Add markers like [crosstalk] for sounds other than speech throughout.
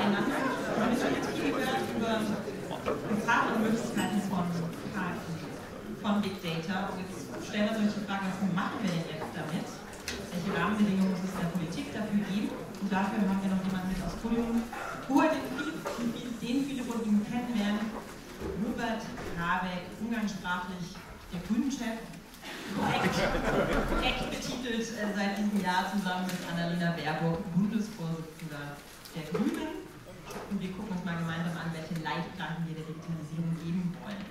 jetzt viel gehört über Gefahren und Möglichkeiten von Big Data. Und jetzt stellen wir uns die Frage, was machen wir denn jetzt damit? Welche Rahmenbedingungen muss es der Politik dafür geben? Und dafür haben wir noch jemanden mit aus Podium, den viele, den viele von Ihnen kennen werden. Robert Habeck, umgangssprachlich der Grünen-Chef, korrekt betitelt äh, seit diesem Jahr zusammen mit Annalena Baerbock, Bundesvorsitzender der Grünen. Und wir gucken uns mal gemeinsam an, welche Leitplanken wir der Digitalisierung geben wollen.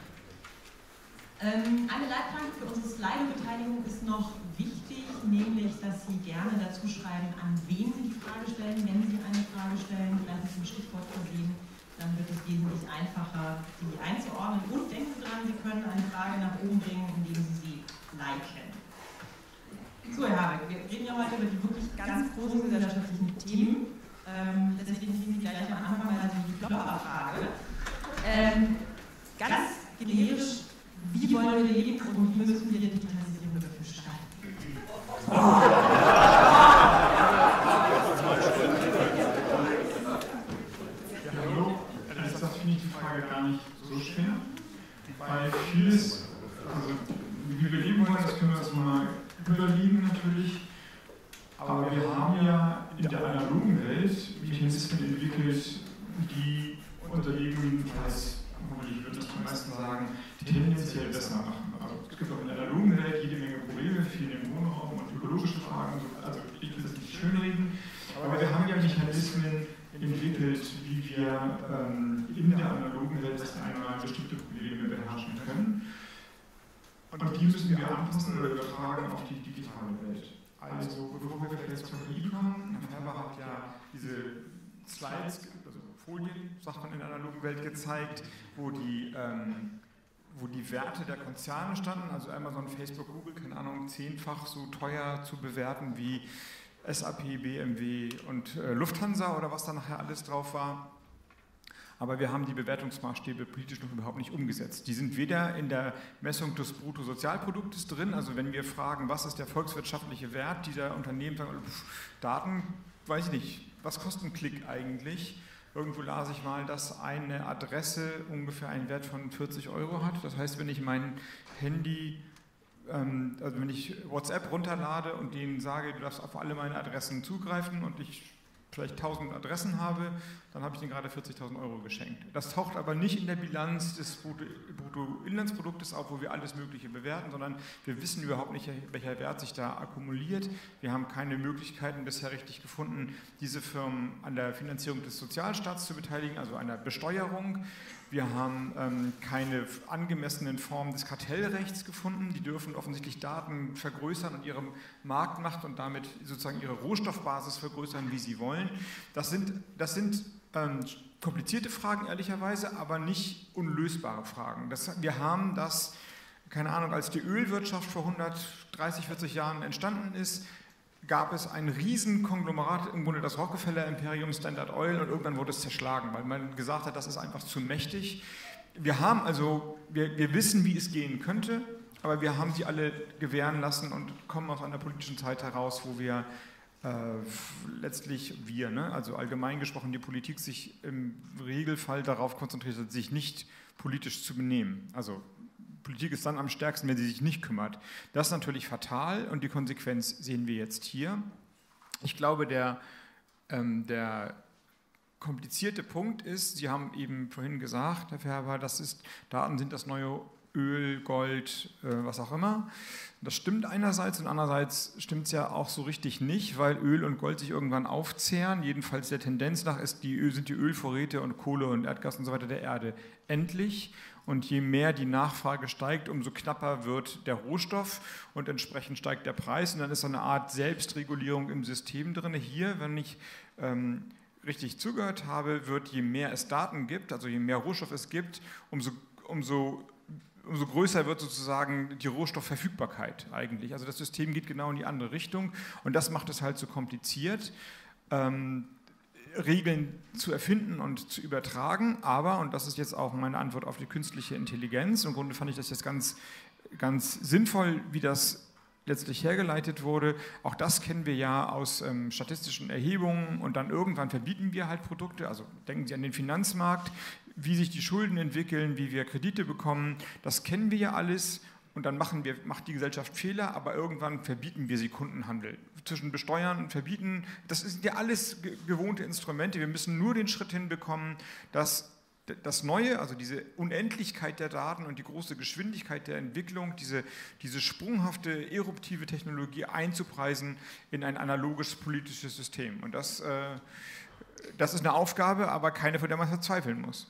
Ähm, eine Leitplanke für unsere Slido-Beteiligung ist noch wichtig, nämlich, dass Sie gerne dazu schreiben, an wen Sie die Frage stellen, wenn Sie eine Frage stellen, vielleicht mit dem Stichwort versehen dann wird es wesentlich einfacher, die einzuordnen. Und denken Sie dran, Sie können eine Frage nach oben bringen, indem Sie sie liken. So, Herr Habeck, wir reden ja heute über die wirklich ganz großen gesellschaftlichen Themen. Ähm, deswegen kriegen Sie gleich am Anfang mal die Klopperfrage. Ähm, ganz generisch, wie wollen wir leben und wie müssen wir die Digitalisierung dafür gestalten? weil vieles, also wie wir leben wollen, das können wir uns mal überlegen natürlich, aber wir haben ja in der analogen Welt Mechanismen entwickelt, die unser Leben jedenfalls, ich würde das die meisten sagen, tendenziell besser machen. Also es gibt auch in der analogen Welt jede Menge Probleme, viel im Wohnraum und ökologische Fragen, also ich will das nicht schönreden, aber wir haben ja Mechanismen entwickelt, wie wir ähm, in der analogen Welt einmal bestimmte Probleme beherrschen können. Und die müssen wir anpassen oder übertragen auf die digitale Welt. Also, bevor wir vielleicht zur KI kommen, Herr Herber hat ja diese Slides, also Folien, sagt man in der analogen Welt, gezeigt, wo die, ähm, wo die Werte der Konzerne standen, also Amazon, Facebook, Google, keine Ahnung, zehnfach so teuer zu bewerten wie SAP, BMW und äh, Lufthansa oder was da nachher alles drauf war. Aber wir haben die Bewertungsmaßstäbe politisch noch überhaupt nicht umgesetzt. Die sind weder in der Messung des Bruttosozialproduktes drin, also wenn wir fragen, was ist der volkswirtschaftliche Wert dieser Unternehmen, sagen, pff, Daten, weiß ich nicht, was kostet ein Klick eigentlich? Irgendwo las ich mal, dass eine Adresse ungefähr einen Wert von 40 Euro hat. Das heißt, wenn ich mein Handy ähm, also wenn ich WhatsApp runterlade und denen sage, du darfst auf alle meine Adressen zugreifen und ich vielleicht 1000 Adressen habe, dann habe ich denen gerade 40.000 Euro geschenkt. Das taucht aber nicht in der Bilanz des Bruttoinlandsproduktes auf, wo wir alles Mögliche bewerten, sondern wir wissen überhaupt nicht, welcher Wert sich da akkumuliert. Wir haben keine Möglichkeiten bisher richtig gefunden, diese Firmen an der Finanzierung des Sozialstaats zu beteiligen, also an der Besteuerung. Wir haben ähm, keine angemessenen Formen des Kartellrechts gefunden. Die dürfen offensichtlich Daten vergrößern und ihre Marktmacht und damit sozusagen ihre Rohstoffbasis vergrößern, wie sie wollen. Das sind, das sind ähm, komplizierte Fragen, ehrlicherweise, aber nicht unlösbare Fragen. Das, wir haben das, keine Ahnung, als die Ölwirtschaft vor 130, 40 Jahren entstanden ist, gab es ein Riesenkonglomerat, im Grunde das Rockefeller-Imperium, Standard Oil, und irgendwann wurde es zerschlagen, weil man gesagt hat, das ist einfach zu mächtig. Wir haben also, wir, wir wissen, wie es gehen könnte, aber wir haben sie alle gewähren lassen und kommen aus einer politischen Zeit heraus, wo wir äh, letztlich wir, ne, also allgemein gesprochen, die Politik sich im Regelfall darauf konzentriert, sich nicht politisch zu benehmen. Also Politik ist dann am stärksten, wenn sie sich nicht kümmert. Das ist natürlich fatal und die Konsequenz sehen wir jetzt hier. Ich glaube, der, ähm, der komplizierte Punkt ist, Sie haben eben vorhin gesagt, Herr Färber, das ist, Daten sind das neue Öl, Gold, äh, was auch immer. Das stimmt einerseits und andererseits stimmt es ja auch so richtig nicht, weil Öl und Gold sich irgendwann aufzehren. Jedenfalls der Tendenz nach ist die, sind die Ölvorräte und Kohle und Erdgas und so weiter der Erde endlich. Und je mehr die Nachfrage steigt, umso knapper wird der Rohstoff und entsprechend steigt der Preis. Und dann ist so eine Art Selbstregulierung im System drin. Hier, wenn ich ähm, richtig zugehört habe, wird je mehr es Daten gibt, also je mehr Rohstoff es gibt, umso, umso umso größer wird sozusagen die Rohstoffverfügbarkeit eigentlich. Also das System geht genau in die andere Richtung und das macht es halt so kompliziert. Ähm, Regeln zu erfinden und zu übertragen, aber, und das ist jetzt auch meine Antwort auf die künstliche Intelligenz, im Grunde fand ich das jetzt ganz, ganz sinnvoll, wie das letztlich hergeleitet wurde. Auch das kennen wir ja aus ähm, statistischen Erhebungen und dann irgendwann verbieten wir halt Produkte. Also denken Sie an den Finanzmarkt, wie sich die Schulden entwickeln, wie wir Kredite bekommen. Das kennen wir ja alles und dann machen wir, macht die Gesellschaft Fehler, aber irgendwann verbieten wir sie Kundenhandel. Zwischen besteuern und verbieten, das sind ja alles gewohnte Instrumente. Wir müssen nur den Schritt hinbekommen, dass das Neue, also diese Unendlichkeit der Daten und die große Geschwindigkeit der Entwicklung, diese, diese sprunghafte eruptive Technologie einzupreisen in ein analoges politisches System. Und das, äh, das ist eine Aufgabe, aber keine, von der man verzweifeln muss.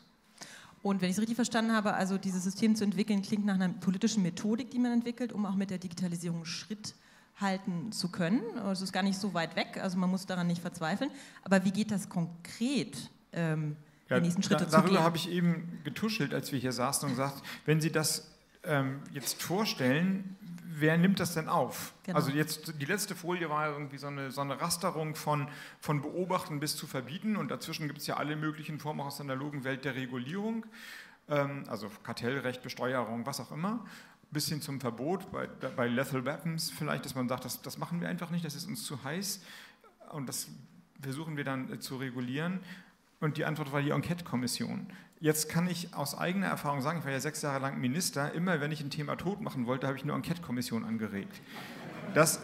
Und wenn ich es richtig verstanden habe, also dieses System zu entwickeln, klingt nach einer politischen Methodik, die man entwickelt, um auch mit der Digitalisierung Schritt halten zu können. Es ist gar nicht so weit weg, also man muss daran nicht verzweifeln. Aber wie geht das konkret? Ähm, ja, die nächsten Schritte da, zu Darüber habe ich eben getuschelt, als wir hier saßen und gesagt, wenn Sie das ähm, jetzt vorstellen, wer nimmt das denn auf? Genau. Also jetzt die letzte Folie war irgendwie so eine, so eine Rasterung von, von Beobachten bis zu Verbieten und dazwischen gibt es ja alle möglichen Formen aus der analogen Welt der Regulierung, ähm, also Kartellrecht, Besteuerung, was auch immer, bis hin zum Verbot bei, bei Lethal Weapons vielleicht, dass man sagt, das, das machen wir einfach nicht, das ist uns zu heiß und das versuchen wir dann äh, zu regulieren. Und die Antwort war die Enquete-Kommission. Jetzt kann ich aus eigener Erfahrung sagen, ich war ja sechs Jahre lang Minister, immer wenn ich ein Thema tot machen wollte, habe ich eine Enquete-Kommission angeregt. Das,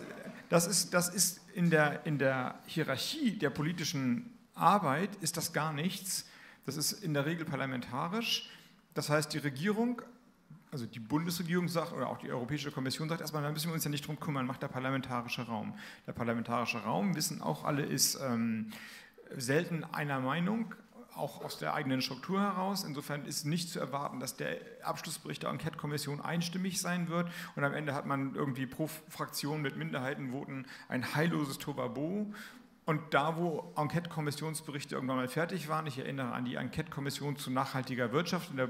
das, ist, das ist in der, in der Hierarchie der politischen Arbeit ist das gar nichts. Das ist in der Regel parlamentarisch. Das heißt, die Regierung, also die Bundesregierung sagt, oder auch die Europäische Kommission sagt erstmal, da müssen wir uns ja nicht drum kümmern, macht der parlamentarische Raum. Der parlamentarische Raum, wissen auch alle, ist ähm, selten einer Meinung, auch aus der eigenen Struktur heraus. Insofern ist nicht zu erwarten, dass der Abschlussbericht der Enquete-Kommission einstimmig sein wird und am Ende hat man irgendwie pro Fraktion mit Minderheitenvoten ein heilloses Tobabo. Und da, wo Enquete-Kommissionsberichte irgendwann mal fertig waren, ich erinnere an die Enquete-Kommission zu nachhaltiger Wirtschaft in der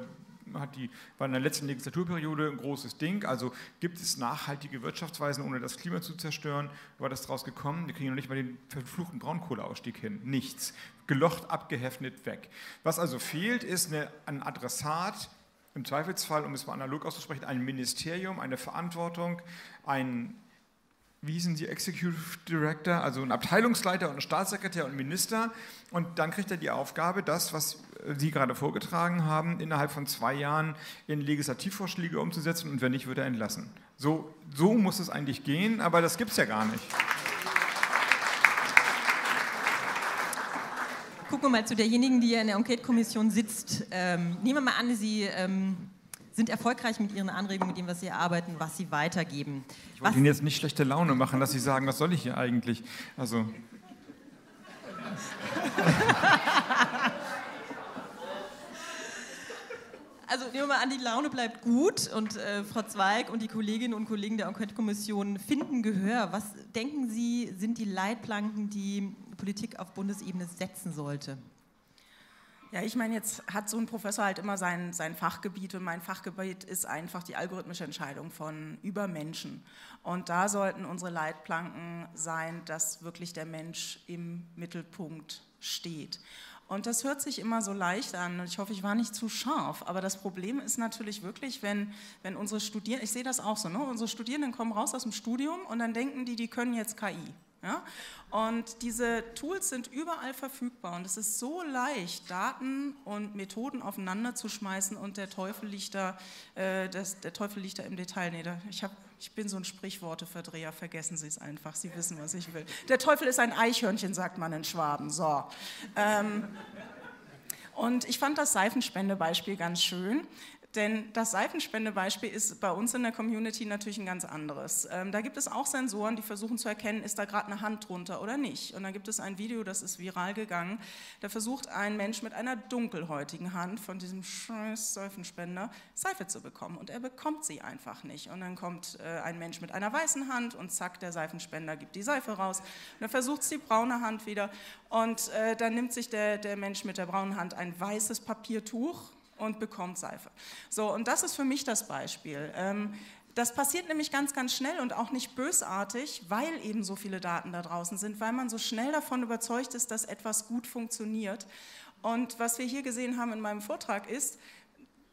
hat die, war in der letzten Legislaturperiode ein großes Ding. Also gibt es nachhaltige Wirtschaftsweisen, ohne das Klima zu zerstören? War das daraus gekommen? Wir kriegen noch nicht mal den verfluchten Braunkohleausstieg hin. Nichts. Gelocht, abgeheftet, weg. Was also fehlt, ist eine, ein Adressat, im Zweifelsfall, um es mal analog auszusprechen, ein Ministerium, eine Verantwortung, ein wie hießen Sie, Executive Director, also ein Abteilungsleiter und ein Staatssekretär und Minister. Und dann kriegt er die Aufgabe, das, was Sie gerade vorgetragen haben, innerhalb von zwei Jahren in Legislativvorschläge umzusetzen und wenn nicht, wird er entlassen. So, so muss es eigentlich gehen, aber das gibt es ja gar nicht. Gucken wir mal zu derjenigen, die ja in der Enquete-Kommission sitzt. Ähm, nehmen wir mal an, Sie ähm, sind erfolgreich mit Ihren Anregungen, mit dem, was Sie erarbeiten, was Sie weitergeben. Ich wollte Ihnen jetzt nicht schlechte Laune machen, dass Sie sagen, was soll ich hier eigentlich? Also. [laughs] Also nehmen wir mal an, die Laune bleibt gut und äh, Frau Zweig und die Kolleginnen und Kollegen der Enquete-Kommission finden Gehör. Was denken Sie, sind die Leitplanken, die Politik auf Bundesebene setzen sollte? Ja, ich meine, jetzt hat so ein Professor halt immer sein, sein Fachgebiet und mein Fachgebiet ist einfach die algorithmische Entscheidung von über Menschen. Und da sollten unsere Leitplanken sein, dass wirklich der Mensch im Mittelpunkt steht. Und das hört sich immer so leicht an. Ich hoffe, ich war nicht zu scharf. Aber das Problem ist natürlich wirklich, wenn, wenn unsere Studierenden, ich sehe das auch so, ne? unsere Studierenden kommen raus aus dem Studium und dann denken die, die können jetzt KI. Ja? Und diese Tools sind überall verfügbar und es ist so leicht, Daten und Methoden aufeinander zu schmeißen und der Teufel liegt da, äh, das, der Teufel liegt da im Detail. Nee, da, ich, hab, ich bin so ein Sprichworteverdreher, vergessen Sie es einfach, Sie wissen, was ich will. Der Teufel ist ein Eichhörnchen, sagt man in Schwaben. So. Ähm, und ich fand das Seifenspendebeispiel ganz schön. Denn das Seifenspendebeispiel ist bei uns in der Community natürlich ein ganz anderes. Ähm, da gibt es auch Sensoren, die versuchen zu erkennen, ist da gerade eine Hand drunter oder nicht. Und da gibt es ein Video, das ist viral gegangen. Da versucht ein Mensch mit einer dunkelhäutigen Hand von diesem scheiß Seifenspender Seife zu bekommen. Und er bekommt sie einfach nicht. Und dann kommt äh, ein Mensch mit einer weißen Hand und zack, der Seifenspender gibt die Seife raus. Und dann versucht es die braune Hand wieder. Und äh, dann nimmt sich der, der Mensch mit der braunen Hand ein weißes Papiertuch und bekommt Seife. So, und das ist für mich das Beispiel. Ähm, das passiert nämlich ganz, ganz schnell und auch nicht bösartig, weil eben so viele Daten da draußen sind, weil man so schnell davon überzeugt ist, dass etwas gut funktioniert. Und was wir hier gesehen haben in meinem Vortrag ist,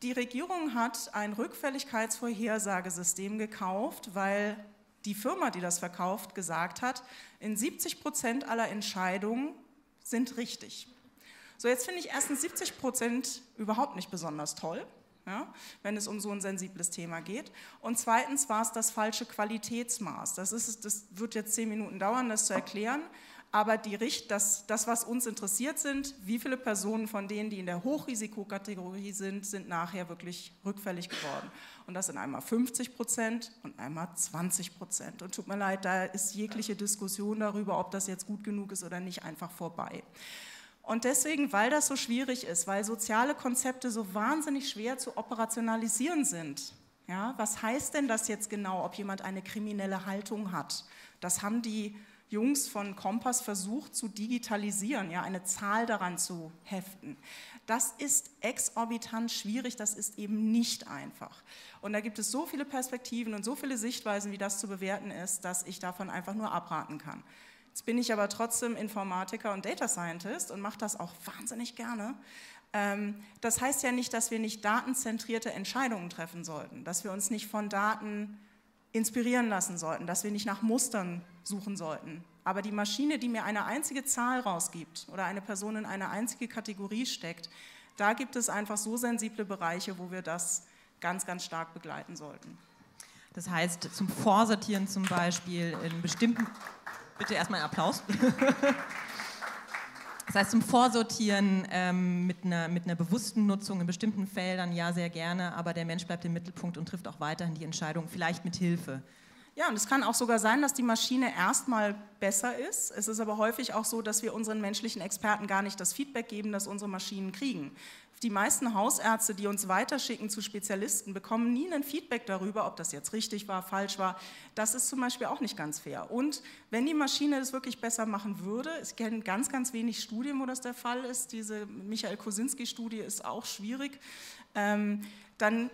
die Regierung hat ein Rückfälligkeitsvorhersagesystem gekauft, weil die Firma, die das verkauft, gesagt hat, in 70 Prozent aller Entscheidungen sind richtig. So, jetzt finde ich erstens 70 Prozent überhaupt nicht besonders toll, ja, wenn es um so ein sensibles Thema geht. Und zweitens war es das falsche Qualitätsmaß. Das, ist, das wird jetzt zehn Minuten dauern, das zu erklären. Aber die, das, das, was uns interessiert sind, wie viele Personen von denen, die in der Hochrisikokategorie sind, sind nachher wirklich rückfällig geworden. Und das sind einmal 50 Prozent und einmal 20 Prozent. Und tut mir leid, da ist jegliche Diskussion darüber, ob das jetzt gut genug ist oder nicht, einfach vorbei. Und deswegen, weil das so schwierig ist, weil soziale Konzepte so wahnsinnig schwer zu operationalisieren sind, ja, was heißt denn das jetzt genau, ob jemand eine kriminelle Haltung hat? Das haben die Jungs von Kompass versucht zu digitalisieren, ja, eine Zahl daran zu heften. Das ist exorbitant schwierig, das ist eben nicht einfach. Und da gibt es so viele Perspektiven und so viele Sichtweisen, wie das zu bewerten ist, dass ich davon einfach nur abraten kann. Jetzt bin ich aber trotzdem Informatiker und Data Scientist und mache das auch wahnsinnig gerne. Ähm, das heißt ja nicht, dass wir nicht datenzentrierte Entscheidungen treffen sollten, dass wir uns nicht von Daten inspirieren lassen sollten, dass wir nicht nach Mustern suchen sollten. Aber die Maschine, die mir eine einzige Zahl rausgibt oder eine Person in eine einzige Kategorie steckt, da gibt es einfach so sensible Bereiche, wo wir das ganz, ganz stark begleiten sollten. Das heißt, zum Vorsortieren zum Beispiel in bestimmten Bitte erstmal einen Applaus. [laughs] Das heißt, zum Vorsortieren ähm, mit, einer, mit einer bewussten Nutzung in bestimmten Feldern ja sehr gerne, aber der Mensch bleibt im Mittelpunkt und trifft auch weiterhin die Entscheidung, vielleicht mit Hilfe. Ja, und es kann auch sogar sein, dass die Maschine erstmal besser ist. Es ist aber häufig auch so, dass wir unseren menschlichen Experten gar nicht das Feedback geben, das unsere Maschinen kriegen. Die meisten Hausärzte, die uns weiterschicken zu Spezialisten, bekommen nie ein Feedback darüber, ob das jetzt richtig war, falsch war. Das ist zum Beispiel auch nicht ganz fair. Und wenn die Maschine das wirklich besser machen würde, ich kenne ganz, ganz wenig Studien, wo das der Fall ist, diese Michael Kosinski-Studie ist auch schwierig, ähm, dann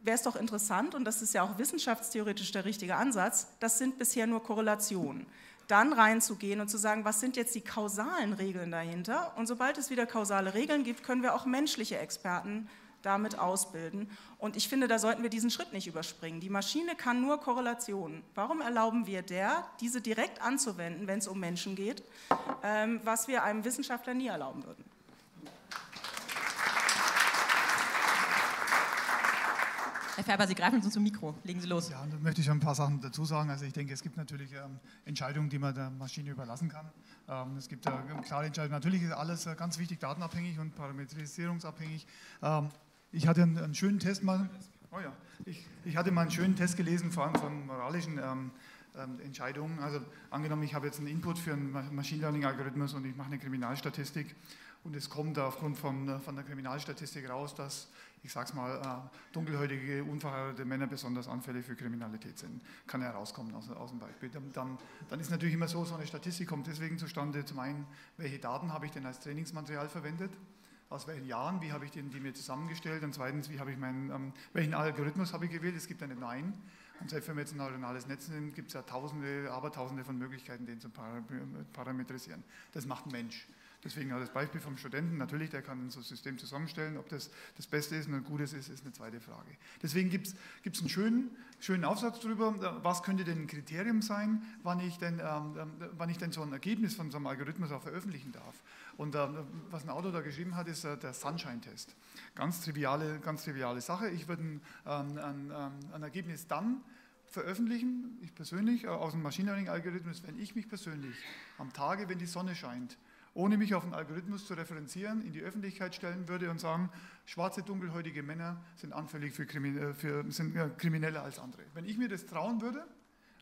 wäre es doch interessant, und das ist ja auch wissenschaftstheoretisch der richtige Ansatz, das sind bisher nur Korrelationen. Dann reinzugehen und zu sagen, was sind jetzt die kausalen Regeln dahinter? Und sobald es wieder kausale Regeln gibt, können wir auch menschliche Experten damit ausbilden. Und ich finde, da sollten wir diesen Schritt nicht überspringen. Die Maschine kann nur Korrelationen. Warum erlauben wir der, diese direkt anzuwenden, wenn es um Menschen geht, ähm, was wir einem Wissenschaftler nie erlauben würden? Herr Färber, Sie greifen uns zum Mikro. Legen Sie los. Ja, da möchte ich ein paar Sachen dazu sagen. Also ich denke, es gibt natürlich ähm, Entscheidungen, die man der Maschine überlassen kann. Ähm, es gibt äh, klare Entscheidungen. Natürlich ist alles äh, ganz wichtig datenabhängig und parametrisierungsabhängig. Ähm, ich hatte einen, einen, schönen Test mal. Oh ja, ich, ich, hatte mal einen schönen Test gelesen, vor allem von moralischen ähm, ähm, Entscheidungen. Also angenommen, ich habe jetzt einen Input für einen Machine Learning-Algorithmus und ich mache eine Kriminalstatistik und es kommt aufgrund von, äh, von der Kriminalstatistik raus, dass ich sage es mal, äh, dunkelhäutige, unverheiratete Männer besonders anfällig für Kriminalität sind. Kann herauskommen aus, aus dem Beispiel. Dann, dann ist natürlich immer so, so eine Statistik kommt deswegen zustande, zum einen, welche Daten habe ich denn als Trainingsmaterial verwendet? Aus welchen Jahren, wie habe ich den, die mir zusammengestellt? Und zweitens, wie habe ich meinen, ähm, welchen Algorithmus habe ich gewählt? Es gibt ja einen. Und selbst wenn wir jetzt ein neuronales Netz nehmen, gibt es ja tausende, abertausende von Möglichkeiten, den zu parametrisieren. Das macht ein Mensch. Deswegen auch das Beispiel vom Studenten. Natürlich, der kann so ein System zusammenstellen. Ob das das Beste ist und ein gutes ist, ist eine zweite Frage. Deswegen gibt es einen schönen, schönen Aufsatz darüber, was könnte denn ein Kriterium sein, wann ich denn, ähm, ähm, wann ich denn so ein Ergebnis von so einem Algorithmus auch veröffentlichen darf. Und äh, was ein Autor da geschrieben hat, ist äh, der Sunshine-Test. Ganz triviale, ganz triviale Sache. Ich würde ein, ähm, ein, ähm, ein Ergebnis dann veröffentlichen, ich persönlich, äh, aus dem Machine Learning-Algorithmus, wenn ich mich persönlich am Tage, wenn die Sonne scheint, ohne mich auf einen Algorithmus zu referenzieren, in die Öffentlichkeit stellen würde und sagen, schwarze, dunkelhäutige Männer sind anfällig für, Krimin äh, für sind krimineller als andere. Wenn ich mir das trauen würde,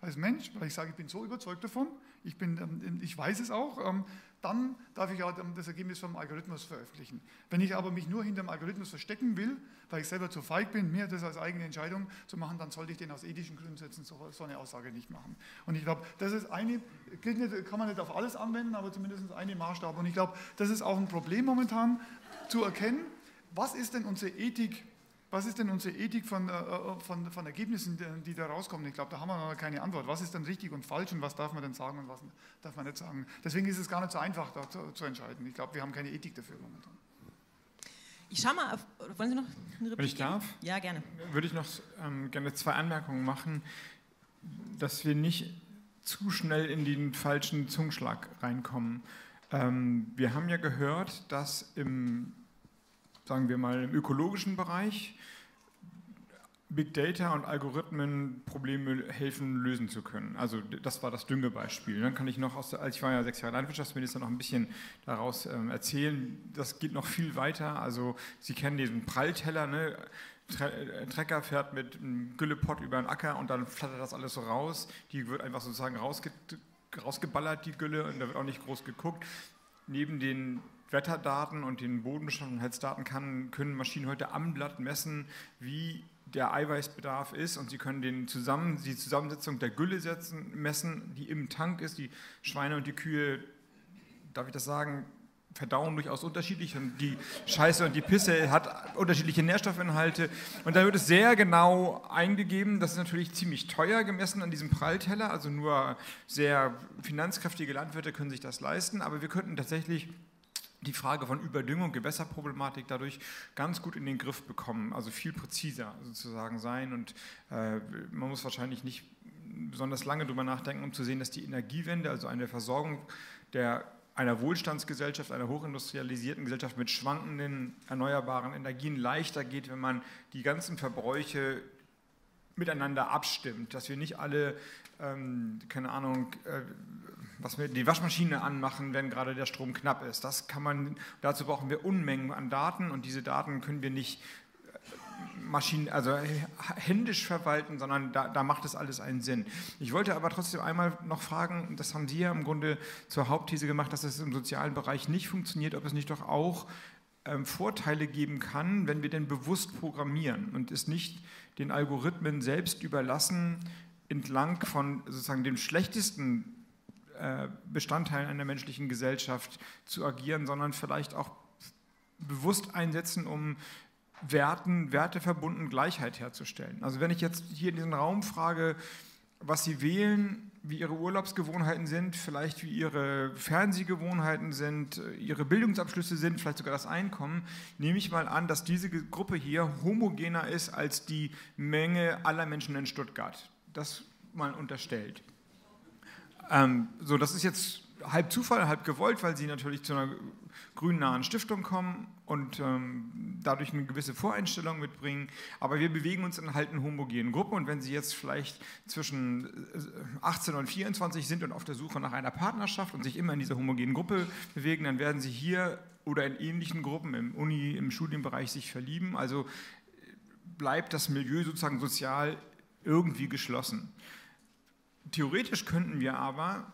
als Mensch, weil ich sage, ich bin so überzeugt davon, ich, bin, ähm, ich weiß es auch, ähm, dann darf ich auch das Ergebnis vom Algorithmus veröffentlichen. Wenn ich aber mich nur hinter dem Algorithmus verstecken will, weil ich selber zu feig bin, mir das als eigene Entscheidung zu machen, dann sollte ich den aus ethischen Grundsätzen so, so eine Aussage nicht machen. Und ich glaube, das ist eine, nicht, kann man nicht auf alles anwenden, aber zumindest eine Maßstab. Und ich glaube, das ist auch ein Problem momentan zu erkennen, was ist denn unsere Ethik was ist denn unsere Ethik von, äh, äh, von, von Ergebnissen, die da rauskommen? Ich glaube, da haben wir noch keine Antwort. Was ist denn richtig und falsch und was darf man denn sagen und was darf man nicht sagen? Deswegen ist es gar nicht so einfach, da zu, zu entscheiden. Ich glaube, wir haben keine Ethik dafür momentan. Ich schaue mal, auf, wollen Sie noch eine Replik Wenn ich darf? Ja, gerne. Würde ich noch ähm, gerne zwei Anmerkungen machen. dass wir nicht zu schnell in den falschen Zungenschlag reinkommen. Ähm, wir haben ja gehört, dass im, sagen wir mal, im ökologischen Bereich Big Data und Algorithmen Probleme helfen lösen zu können. Also das war das Düngebeispiel. Dann kann ich noch, aus, als ich war ja sechs Jahre Landwirtschaftsminister, noch ein bisschen daraus ähm, erzählen. Das geht noch viel weiter. Also Sie kennen diesen Prallteller, ne? Äh, Trecker fährt mit einem Güllepott über den Acker und dann flattert das alles so raus. Die wird einfach sozusagen rausge rausgeballert, die Gülle, und da wird auch nicht groß geguckt. Neben den Wetterdaten und den Hetzdaten kann, können Maschinen heute am Blatt messen, wie der Eiweißbedarf ist. Und sie können den zusammen, die Zusammensetzung der Gülle setzen, messen, die im Tank ist. Die Schweine und die Kühe, darf ich das sagen, verdauen durchaus unterschiedlich. Und die Scheiße und die Pisse hat unterschiedliche Nährstoffinhalte. Und da wird es sehr genau eingegeben. Das ist natürlich ziemlich teuer gemessen an diesem Prallteller, also nur sehr finanzkräftige Landwirte können sich das leisten, aber wir könnten tatsächlich die Frage von Überdüngung, Gewässerproblematik dadurch ganz gut in den Griff bekommen, also viel präziser sozusagen sein. Und äh, man muss wahrscheinlich nicht besonders lange darüber nachdenken, um zu sehen, dass die Energiewende, also eine Versorgung der einer Wohlstandsgesellschaft, einer hochindustrialisierten Gesellschaft mit schwankenden erneuerbaren Energien leichter geht, wenn man die ganzen Verbräuche miteinander abstimmt, dass wir nicht alle, ähm, keine Ahnung, äh, was wir die Waschmaschine anmachen, wenn gerade der Strom knapp ist. Das kann man, dazu brauchen wir Unmengen an Daten und diese Daten können wir nicht Maschinen, also händisch verwalten, sondern da, da, macht es alles einen Sinn. Ich wollte aber trotzdem einmal noch fragen, das haben Sie ja im Grunde zur Hauptthese gemacht, dass es im sozialen Bereich nicht funktioniert, ob es nicht doch auch ähm, Vorteile geben kann, wenn wir denn bewusst programmieren und es nicht den Algorithmen selbst überlassen, entlang von sozusagen dem schlechtesten äh, Bestandteilen einer menschlichen Gesellschaft zu agieren, sondern vielleicht auch bewusst einsetzen, um Werten, werteverbunden Gleichheit herzustellen. Also wenn ich jetzt hier in diesem Raum frage, was Sie wählen, wie Ihre Urlaubsgewohnheiten sind, vielleicht wie Ihre Fernsehgewohnheiten sind, Ihre Bildungsabschlüsse sind, vielleicht sogar das Einkommen, nehme ich mal an, dass diese Gruppe hier homogener ist als die Menge aller Menschen in Stuttgart. Das mal unterstellt. Ähm, so, das ist jetzt halb Zufall, halb gewollt, weil Sie natürlich zu einer grünnahen Stiftung kommen und ähm, dadurch eine gewisse Voreinstellung mitbringen. Aber wir bewegen uns in halt einer homogenen Gruppe und wenn Sie jetzt vielleicht zwischen 18 äh, und 24 sind und auf der Suche nach einer Partnerschaft und sich immer in dieser homogenen Gruppe bewegen, dann werden Sie hier oder in ähnlichen Gruppen im Uni, im Studienbereich sich verlieben. Also bleibt das Milieu sozusagen sozial irgendwie geschlossen. Theoretisch könnten wir aber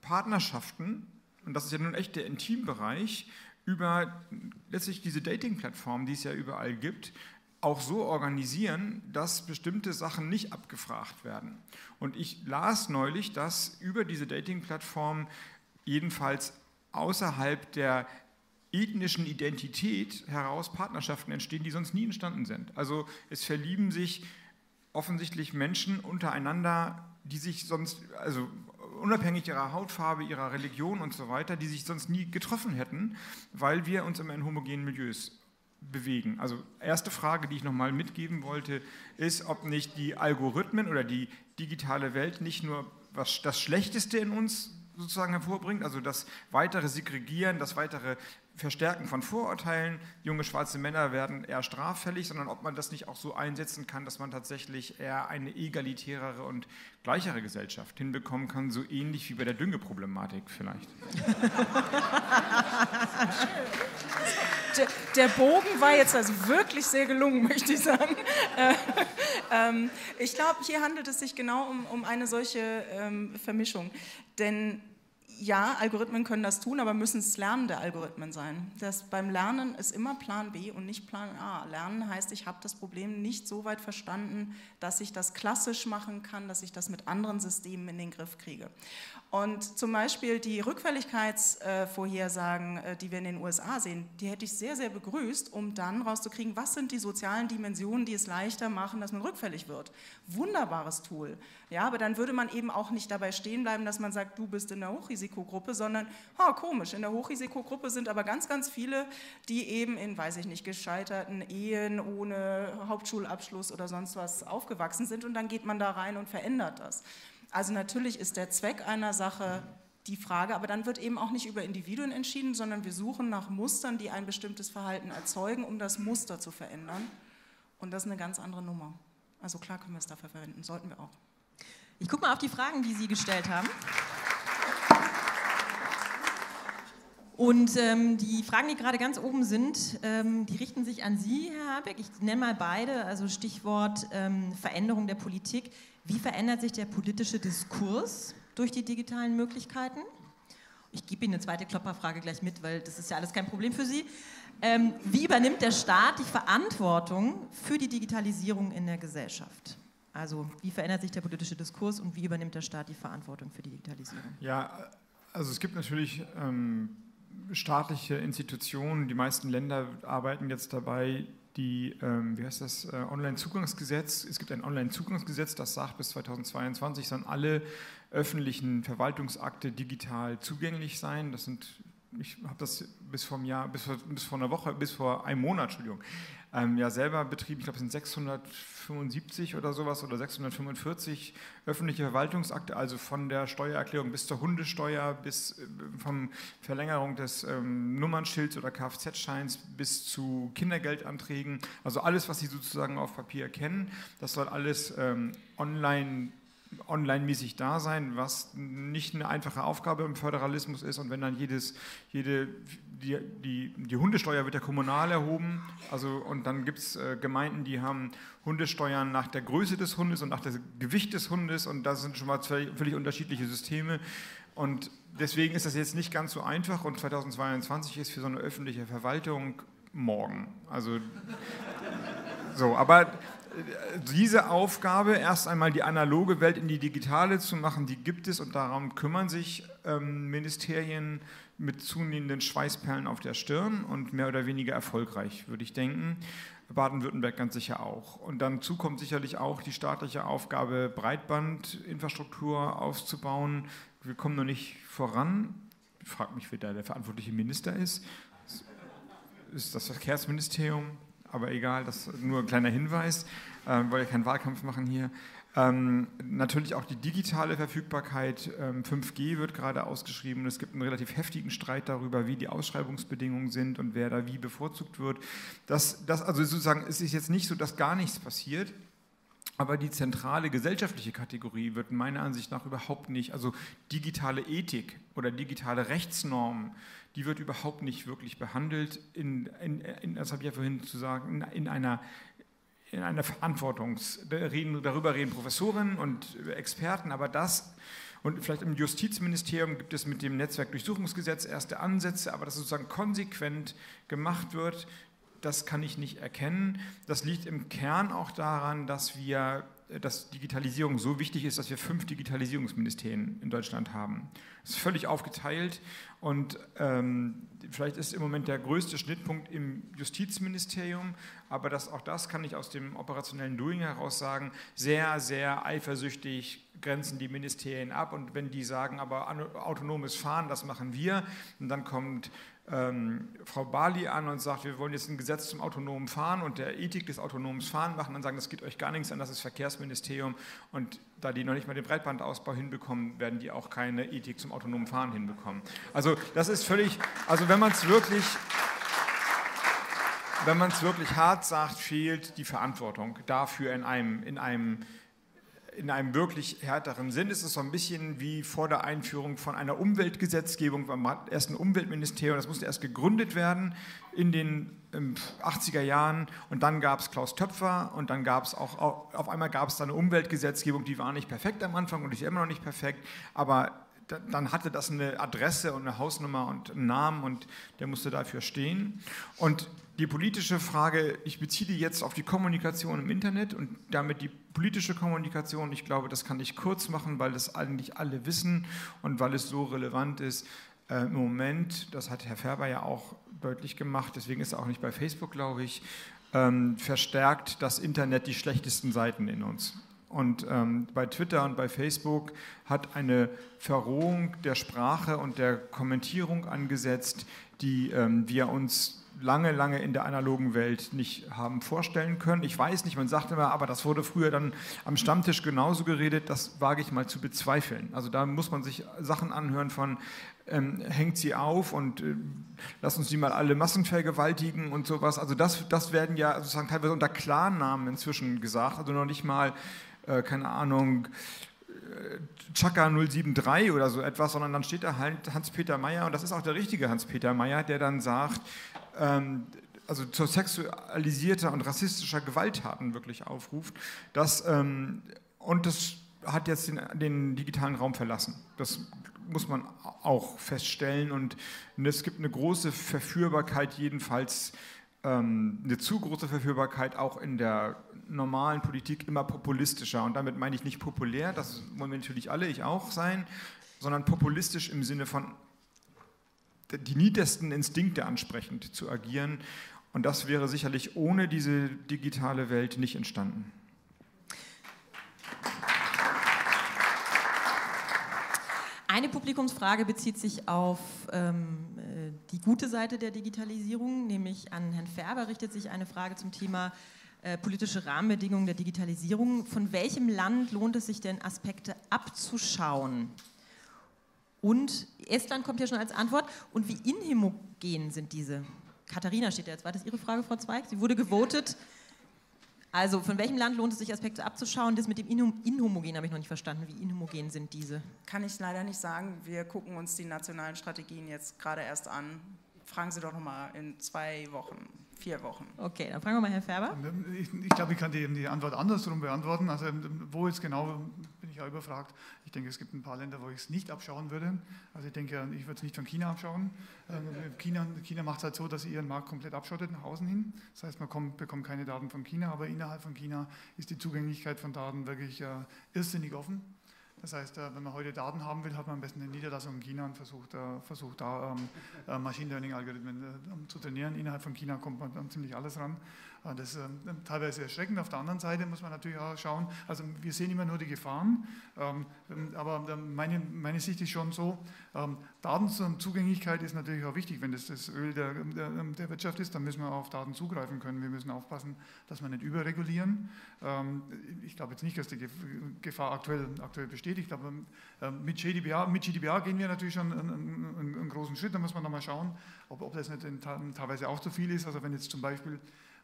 Partnerschaften und das ist ja nun echt der Intimbereich, über letztlich diese Dating-Plattformen, die es ja überall gibt, auch so organisieren, dass bestimmte Sachen nicht abgefragt werden. Und ich las neulich, dass über diese Dating-Plattformen jedenfalls außerhalb der ethnischen Identität heraus Partnerschaften entstehen, die sonst nie entstanden sind. Also es verlieben sich offensichtlich Menschen untereinander, die sich sonst, also unabhängig ihrer Hautfarbe, ihrer Religion und so weiter, die sich sonst nie getroffen hätten, weil wir uns immer in homogenen Milieus bewegen. Also erste Frage, die ich nochmal mitgeben wollte, ist, ob nicht die Algorithmen oder die digitale Welt nicht nur was das Schlechteste in uns sozusagen hervorbringt, also das weitere Segregieren, das weitere Verstärken von Vorurteilen, junge schwarze Männer werden eher straffällig, sondern ob man das nicht auch so einsetzen kann, dass man tatsächlich eher eine egalitärere und gleichere Gesellschaft hinbekommen kann, so ähnlich wie bei der Düngeproblematik vielleicht. Der, Bogen war jetzt also wirklich sehr gelungen, möchte ich sagen. Äh, ähm, ich glaube, hier handelt es sich genau um, um eine solche ähm, Vermischung. Denn ja, Algorithmen können das tun, aber müssen es lernende Algorithmen sein. Das beim Lernen ist immer Plan B und nicht Plan A. Lernen heißt, ich habe das Problem nicht so weit verstanden, dass ich das klassisch machen kann, dass ich das mit anderen Systemen in den Griff kriege. Und zum Beispiel die Rückfälligkeitsvorhersagen, äh, die wir in den USA sehen, die hätte ich sehr, sehr begrüßt, um dann rauszukriegen, was sind die sozialen Dimensionen, die es leichter machen, dass man rückfällig wird. Wunderbares Tool. Ja, aber dann würde man eben auch nicht dabei stehen bleiben, dass man sagt, du bist in der Hochrisikogruppe, sondern, ha, komisch, in der Hochrisikogruppe sind aber ganz, ganz viele, die eben in, weiß ich nicht, gescheiterten Ehen ohne Hauptschulabschluss oder sonst was aufgewachsen sind und dann geht man da rein und verändert das. Also natürlich ist der Zweck einer Sache die Frage, aber dann wird eben auch nicht über Individuen entschieden, sondern wir suchen nach Mustern, die ein bestimmtes Verhalten erzeugen, um das Muster zu verändern. Und das ist eine ganz andere Nummer. Also klar können wir es dafür verwenden, sollten wir auch. Ich gucke mal auf die Fragen, die Sie gestellt haben. Und ähm, die Fragen, die gerade ganz oben sind, ähm, die richten sich an Sie, Herr Habeck. Ich nenne mal beide, also Stichwort ähm, Veränderung der Politik. Wie verändert sich der politische Diskurs durch die digitalen Möglichkeiten? Ich gebe Ihnen eine zweite Klopperfrage gleich mit, weil das ist ja alles kein Problem für Sie. Ähm, wie übernimmt der Staat die Verantwortung für die Digitalisierung in der Gesellschaft? Also wie verändert sich der politische Diskurs und wie übernimmt der Staat die Verantwortung für die Digitalisierung? Ja, also es gibt natürlich ähm, staatliche Institutionen, die meisten Länder arbeiten jetzt dabei, die, ähm, wie heißt das, äh, Online-Zugangsgesetz. Es gibt ein Online-Zugangsgesetz, das sagt, bis 2022 sollen alle öffentlichen Verwaltungsakte digital zugänglich sein. Das sind, ich habe das bis vor einem Jahr, bis vor, bis vor einer Woche, bis vor einem Monat, Entschuldigung, ähm, ja selber betrieben. Ich glaube, es sind 675 oder sowas oder 645 öffentliche Verwaltungsakte, also von der Steuererklärung bis zur Hundesteuer, bis äh, vom Verlängerung des ähm, Nummernschilds oder Kfz-Scheins bis zu Kindergeldanträgen. Also alles, was Sie sozusagen auf Papier kennen, das soll alles ähm, online online-mäßig da sein, was nicht eine einfache Aufgabe im Föderalismus ist. Und wenn dann jedes, jede, die, die, die Hundesteuer wird ja kommunal erhoben, also und dann gibt es äh, Gemeinden, die haben Hundesteuern nach der Größe des Hundes und nach dem Gewicht des Hundes und das sind schon mal völlig, völlig unterschiedliche Systeme. Und deswegen ist das jetzt nicht ganz so einfach und 2022 ist für so eine öffentliche Verwaltung morgen. Also so, aber diese Aufgabe, erst einmal die analoge Welt in die digitale zu machen, die gibt es und darum kümmern sich ähm, Ministerien mit zunehmenden Schweißperlen auf der Stirn und mehr oder weniger erfolgreich, würde ich denken. Baden-Württemberg ganz sicher auch. Und dann kommt sicherlich auch die staatliche Aufgabe, Breitbandinfrastruktur aufzubauen. Wir kommen noch nicht voran. Ich frage mich, wer da der verantwortliche Minister ist. Ist das Verkehrsministerium? Aber egal, das ist nur ein kleiner Hinweis, äh, wollen ja keinen Wahlkampf machen hier. Ähm, natürlich auch die digitale Verfügbarkeit. Ähm, 5G wird gerade ausgeschrieben. Es gibt einen relativ heftigen Streit darüber, wie die Ausschreibungsbedingungen sind und wer da wie bevorzugt wird. Das, das, also sozusagen, es ist jetzt nicht so, dass gar nichts passiert. Aber die zentrale gesellschaftliche Kategorie wird meiner Ansicht nach überhaupt nicht, also digitale Ethik oder digitale Rechtsnormen, die wird überhaupt nicht wirklich behandelt, in, in, in das habe ich ja vorhin zu sagen, in, in einer in einer Verantwortungs, darüber reden Professoren und Experten, aber das und vielleicht im Justizministerium gibt es mit dem Netzwerkdurchsuchungsgesetz erste Ansätze, aber dass sozusagen konsequent gemacht wird, das kann ich nicht erkennen. Das liegt im Kern auch daran, dass wir dass Digitalisierung so wichtig ist, dass wir fünf Digitalisierungsministerien in Deutschland haben. Es ist völlig aufgeteilt und ähm, vielleicht ist im Moment der größte Schnittpunkt im Justizministerium, aber das, auch das kann ich aus dem operationellen Doing heraus sagen, sehr, sehr eifersüchtig grenzen die Ministerien ab und wenn die sagen, aber autonomes Fahren, das machen wir, und dann kommt ähm, Frau Bali an und sagt, wir wollen jetzt ein Gesetz zum autonomen Fahren und der Ethik des autonomen Fahren machen, dann sagen, das geht euch gar nichts an, das ist Verkehrsministerium und da die noch nicht mal den Breitbandausbau hinbekommen, werden die auch keine Ethik zum autonomen Fahren hinbekommen. Also das ist völlig, also wenn man es wirklich wenn man es wirklich hart sagt, fehlt die Verantwortung dafür in einem, in einem in einem wirklich härteren Sinn ist es so ein bisschen wie vor der Einführung von einer Umweltgesetzgebung. Man hat erst ein Umweltministerium, das musste erst gegründet werden in den 80er Jahren und dann gab es Klaus Töpfer und dann gab es auch, auf einmal gab es da eine Umweltgesetzgebung, die war nicht perfekt am Anfang und ist immer noch nicht perfekt, aber dann hatte das eine Adresse und eine Hausnummer und einen Namen und der musste dafür stehen. Und die politische Frage, ich beziehe die jetzt auf die Kommunikation im Internet und damit die politische Kommunikation. Ich glaube, das kann ich kurz machen, weil das eigentlich alle wissen und weil es so relevant ist. Äh, Im Moment, das hat Herr Färber ja auch deutlich gemacht, deswegen ist er auch nicht bei Facebook, glaube ich, ähm, verstärkt das Internet die schlechtesten Seiten in uns. Und ähm, bei Twitter und bei Facebook hat eine Verrohung der Sprache und der Kommentierung angesetzt, die ähm, wir uns lange, lange in der analogen Welt nicht haben vorstellen können. Ich weiß nicht, man sagt immer, aber das wurde früher dann am Stammtisch genauso geredet, das wage ich mal zu bezweifeln. Also da muss man sich Sachen anhören von, ähm, hängt sie auf und äh, lass uns die mal alle massenvergewaltigen und sowas. Also das, das werden ja sozusagen teilweise unter Klarnamen inzwischen gesagt, also noch nicht mal, äh, keine Ahnung, äh, Chaka 073 oder so etwas, sondern dann steht da halt Hans-Peter Meyer und das ist auch der richtige Hans-Peter Meyer, der dann sagt, ähm, also zur sexualisierter und rassistischer Gewalttaten wirklich aufruft. Das, ähm, und das hat jetzt den, den, digitalen Raum verlassen. Das muss man auch feststellen. Und es gibt eine große Verführbarkeit, jedenfalls ähm, eine zu große Verführbarkeit auch in der normalen Politik immer populistischer. Und damit meine ich nicht populär, das wollen wir natürlich alle, ich auch sein, sondern populistisch im Sinne von die niedersten Instinkte ansprechend zu agieren. Und das wäre sicherlich ohne diese digitale Welt nicht entstanden. Eine Publikumsfrage bezieht sich auf ähm, äh, die gute Seite der Digitalisierung, nämlich an Herrn Färber richtet sich eine Frage zum Thema äh, politische Rahmenbedingungen der Digitalisierung. Von welchem Land lohnt es sich denn, Aspekte abzuschauen? Und Estland kommt ja schon als Antwort. Und wie inhomogen sind diese? Katharina steht ja jetzt. War das Ihre Frage, Frau Zweig? Sie wurde gewotet. Also von welchem Land lohnt es sich, Aspekte abzuschauen? Das mit dem Inhomogen habe ich noch nicht verstanden. Wie inhomogen sind diese? Kann ich leider nicht sagen. Wir gucken uns die nationalen Strategien jetzt gerade erst an. Fragen Sie doch noch mal in zwei Wochen vier Wochen. Okay, dann fragen wir mal Herrn Färber. Ich, ich glaube, ich kann die, die, Antwort andersrum beantworten. Also wo jetzt genau, bin ich ja überfragt. Ich denke, es gibt ein paar Länder, wo ich es nicht abschauen würde. Also ich denke, ich würde es nicht von China abschauen. Ähm, China, China macht es halt so, dass sie ihren Markt komplett abschottet nach außen hin. Das heißt, man kommt, bekommt keine Daten von China, aber innerhalb von China ist die Zugänglichkeit von Daten wirklich äh, irrsinnig offen. Das heißt, äh, wenn man heute Daten haben will, hat man am besten eine Niederlassung in China und versucht, äh, versucht da ähm, äh, Machine Learning-Algorithmen zu trainieren. Innerhalb von China kommt man dann ziemlich alles ran. Das ist ähm, teilweise erschreckend. Auf der anderen Seite muss man natürlich auch schauen, also wir sehen immer nur die Gefahren, ähm, aber meine, meine Sicht ist schon so, Datenzugänglichkeit ist natürlich auch wichtig. Wenn das das Öl der, der, der, Wirtschaft ist, dann müssen wir auf Daten zugreifen können. Wir müssen aufpassen, dass wir nicht überregulieren. Ich glaube jetzt nicht, dass die Gefahr aktuell, aktuell besteht. Ich glaube, mit GDPR, mit GDPR gehen wir natürlich schon einen, einen, einen großen Schritt. Da muss man nochmal schauen, ob, ob das nicht teilweise auch zu viel ist. Also wenn jetzt zum Beispiel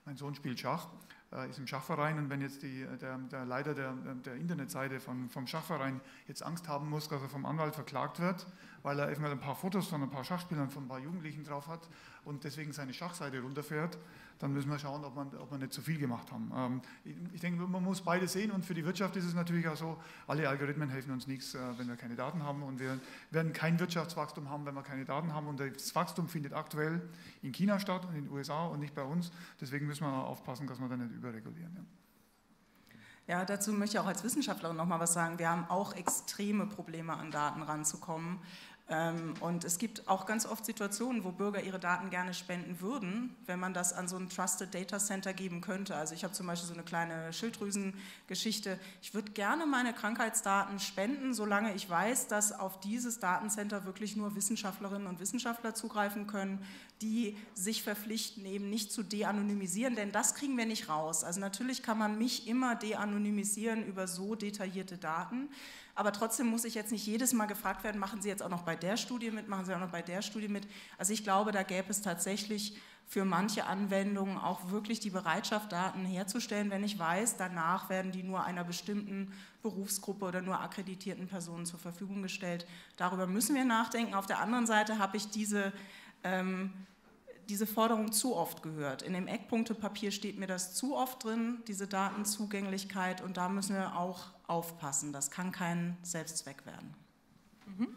mein Sohn spielt Schach, äh, ist im Schachverein und wenn jetzt die, der, der, Leiter der, der Internetseite von, vom Schachverein jetzt Angst haben muss, dass er vom Anwalt verklagt wird, weil er einfach ein paar Fotos von ein paar Schachspielern, von ein paar Jugendlichen drauf hat und deswegen seine Schachseite runterfährt, dann müssen wir schauen, ob, man, ob wir nicht zu viel gemacht haben. Ähm, ich, ich, denke, man muss beide sehen und für die Wirtschaft ist es natürlich auch so, alle Algorithmen helfen uns nichts, äh, wenn wir keine Daten haben und wir werden kein Wirtschaftswachstum haben, wenn wir keine Daten haben und das Wachstum findet aktuell in China statt und in den USA und nicht bei uns. Deswegen müssen wir aufpassen, dass wir da nicht überregulieren. Ja. Ja, dazu möchte ich auch als Wissenschaftlerin noch mal was sagen. Wir haben auch extreme Probleme, an Daten ranzukommen. Ähm, und es gibt auch ganz oft Situationen, wo Bürger ihre Daten gerne spenden würden, wenn man das an so ein Trusted Data Center geben könnte. Also ich habe zum Beispiel so eine kleine Schilddrüsengeschichte. Ich würde gerne meine Krankheitsdaten spenden, solange ich weiß, dass auf dieses Datencenter wirklich nur Wissenschaftlerinnen und Wissenschaftler zugreifen können, die sich verpflichten, eben nicht zu de-anonymisieren, denn das kriegen wir nicht raus. Also natürlich kann man mich immer de-anonymisieren über so detaillierte Daten. Aber trotzdem muss ich jetzt nicht jedes Mal gefragt werden, machen Sie jetzt auch noch bei der Studie mit, machen Sie auch noch bei der Studie mit. Also ich glaube, da gäbe es tatsächlich für manche Anwendungen auch wirklich die Bereitschaft, Daten herzustellen, wenn ich weiß, danach werden die nur einer bestimmten Berufsgruppe oder nur akkreditierten Personen zur Verfügung gestellt. Darüber müssen wir nachdenken. Auf der anderen Seite habe ich diese ähm, diese Forderung zu oft gehört. In dem Eckpunktepapier steht mir das zu oft drin, diese Datenzugänglichkeit, und da müssen wir auch aufpassen. Das kann kein Selbstzweck werden. Mhm.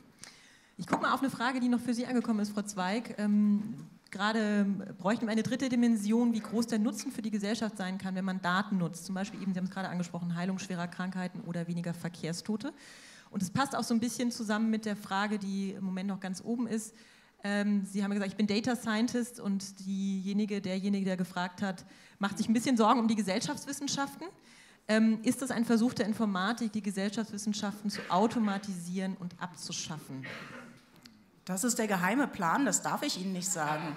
Ich gucke mal auf eine Frage, die noch für Sie angekommen ist, Frau Zweig. Ähm, gerade bräuchten wir eine dritte Dimension, wie groß der Nutzen für die Gesellschaft sein kann, wenn man Daten nutzt. Zum Beispiel eben, Sie haben es gerade angesprochen, Heilung schwerer Krankheiten oder weniger Verkehrstote. Und es passt auch so ein bisschen zusammen mit der Frage, die im Moment noch ganz oben ist. Ähm, Sie haben gesagt, ich bin Data Scientist und diejenige, derjenige, der gefragt hat, macht sich ein bisschen Sorgen um die Gesellschaftswissenschaften. Ähm, ist das ein Versuch der Informatik, die Gesellschaftswissenschaften zu automatisieren und abzuschaffen? Das ist der geheime Plan, das darf ich Ihnen nicht sagen.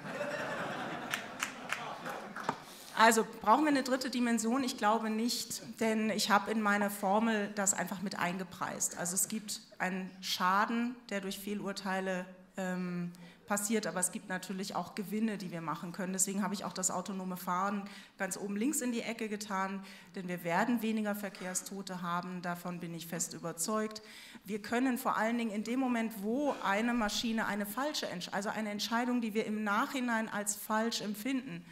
Also brauchen wir eine dritte Dimension? Ich glaube nicht, denn ich habe in meiner Formel das einfach mit eingepreist. Also es gibt einen Schaden, der durch Fehlurteile ähm, passiert, aber es gibt natürlich auch Gewinne, die wir machen können. Deswegen habe ich auch das autonome Fahren ganz oben links in die Ecke getan, denn wir werden weniger Verkehrstote haben, davon bin ich fest überzeugt. Wir können vor allen Dingen in dem Moment, wo eine Maschine eine falsche, also eine Entscheidung, die wir im Nachhinein als falsch empfinden,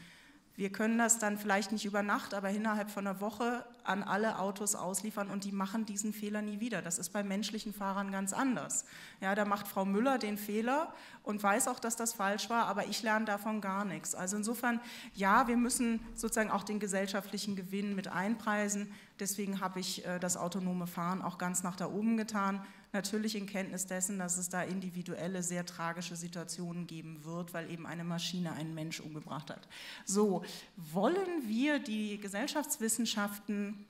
wir können das dann vielleicht nicht über Nacht, aber innerhalb von einer Woche an alle Autos ausliefern und die machen diesen Fehler nie wieder. Das ist bei menschlichen Fahrern ganz anders. Ja, da macht Frau Müller den Fehler und weiß auch, dass das falsch war, aber ich lerne davon gar nichts. Also insofern, ja, wir müssen sozusagen auch den gesellschaftlichen Gewinn mit einpreisen. Deswegen habe ich äh, das autonome Fahren auch ganz nach da oben getan natürlich in Kenntnis dessen, dass es da individuelle, sehr tragische Situationen geben wird, weil eben eine Maschine einen Mensch umgebracht hat. So, wollen wir die Gesellschaftswissenschaften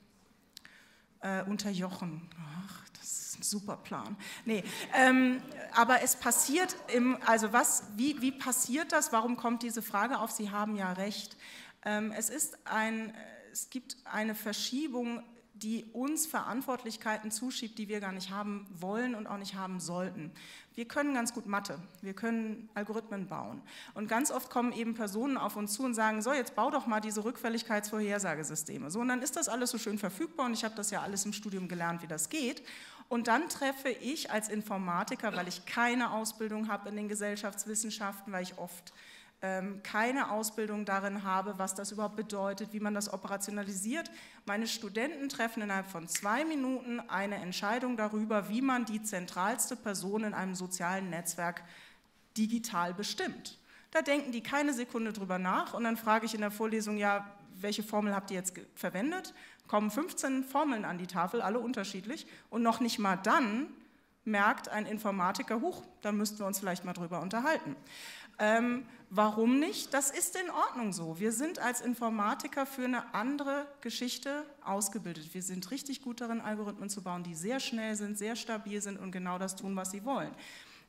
äh, unterjochen? Ach, das ist ein super Plan. Nee, ähm, aber es passiert, im, also was, wie, wie passiert das? Warum kommt diese Frage auf? Sie haben ja recht. Ähm, es ist ein, es gibt eine Verschiebung die uns Verantwortlichkeiten zuschiebt, die wir gar nicht haben wollen und auch nicht haben sollten. Wir können ganz gut Mathe, wir können Algorithmen bauen. Und ganz oft kommen eben Personen auf uns zu und sagen, so, jetzt bau doch mal diese Rückfälligkeitsvorhersagesysteme. So, und dann ist das alles so schön verfügbar und ich habe das ja alles im Studium gelernt, wie das geht. Und dann treffe ich als Informatiker, weil ich keine Ausbildung habe in den Gesellschaftswissenschaften, weil ich oft keine Ausbildung darin habe, was das überhaupt bedeutet, wie man das operationalisiert. Meine Studenten treffen innerhalb von zwei Minuten eine Entscheidung darüber, wie man die zentralste Person in einem sozialen Netzwerk digital bestimmt. Da denken die keine Sekunde drüber nach und dann frage ich in der Vorlesung, ja, welche Formel habt ihr jetzt verwendet? Kommen 15 Formeln an die Tafel, alle unterschiedlich und noch nicht mal dann merkt ein Informatiker, huch, da müssten wir uns vielleicht mal drüber unterhalten. Ähm, warum nicht? Das ist in Ordnung so. Wir sind als Informatiker für eine andere Geschichte ausgebildet. Wir sind richtig gut darin, Algorithmen zu bauen, die sehr schnell sind, sehr stabil sind und genau das tun, was sie wollen.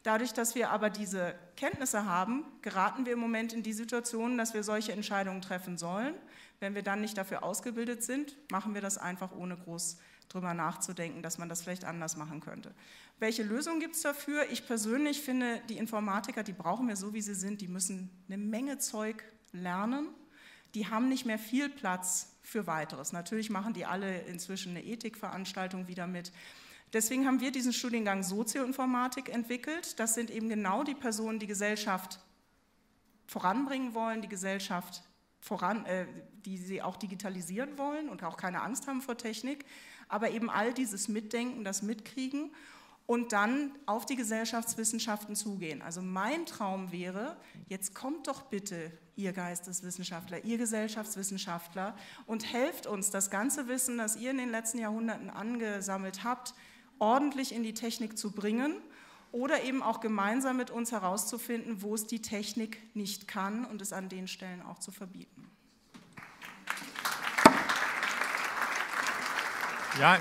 Dadurch, dass wir aber diese Kenntnisse haben, geraten wir im Moment in die Situation, dass wir solche Entscheidungen treffen sollen. Wenn wir dann nicht dafür ausgebildet sind, machen wir das einfach ohne groß drüber nachzudenken, dass man das vielleicht anders machen könnte. Welche Lösung gibt es dafür? Ich persönlich finde, die Informatiker, die brauchen wir so, wie sie sind, die müssen eine Menge Zeug lernen. Die haben nicht mehr viel Platz für weiteres. Natürlich machen die alle inzwischen eine Ethikveranstaltung wieder mit. Deswegen haben wir diesen Studiengang Sozioinformatik entwickelt. Das sind eben genau die Personen, die Gesellschaft voranbringen wollen, die Gesellschaft voran, äh, die sie auch digitalisieren wollen und auch keine Angst haben vor Technik, aber eben all dieses Mitdenken, das Mitkriegen und dann auf die Gesellschaftswissenschaften zugehen. Also mein Traum wäre, jetzt kommt doch bitte, ihr Geisteswissenschaftler, ihr Gesellschaftswissenschaftler und helft uns, das ganze Wissen, das ihr in den letzten Jahrhunderten angesammelt habt, ordentlich in die Technik zu bringen oder eben auch gemeinsam mit uns herauszufinden, wo es die Technik nicht kann und es an den Stellen auch zu verbieten. Ja,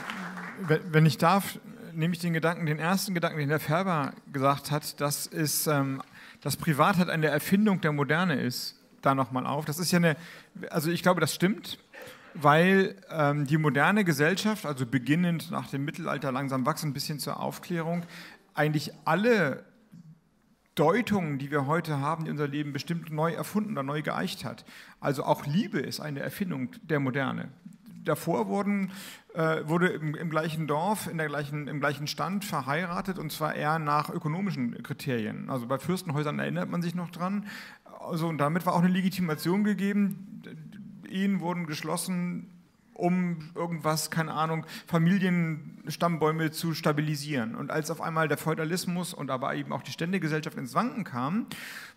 wenn ich darf, nehme ich den Gedanken, den ersten Gedanken, den Herr Färber gesagt hat, dass es, ähm, das Privatheit eine Erfindung der Moderne ist, da nochmal auf. Das ist ja eine, also ich glaube, das stimmt, weil ähm, die moderne Gesellschaft, also beginnend nach dem Mittelalter, langsam wachsend bis hin zur Aufklärung, eigentlich alle Deutungen, die wir heute haben, die unser Leben bestimmt neu erfunden oder neu geeicht hat. Also auch Liebe ist eine Erfindung der Moderne davor wurden, äh, wurde im, im, gleichen Dorf, in der gleichen, im gleichen Stand verheiratet und zwar eher nach ökonomischen Kriterien. Also bei Fürstenhäusern erinnert man sich noch dran. Also, und damit war auch eine Legitimation gegeben. Ehen wurden geschlossen um irgendwas, keine Ahnung, Familienstammbäume zu stabilisieren. Und als auf einmal der Feudalismus und aber eben auch die Ständegesellschaft ins Wanken kamen,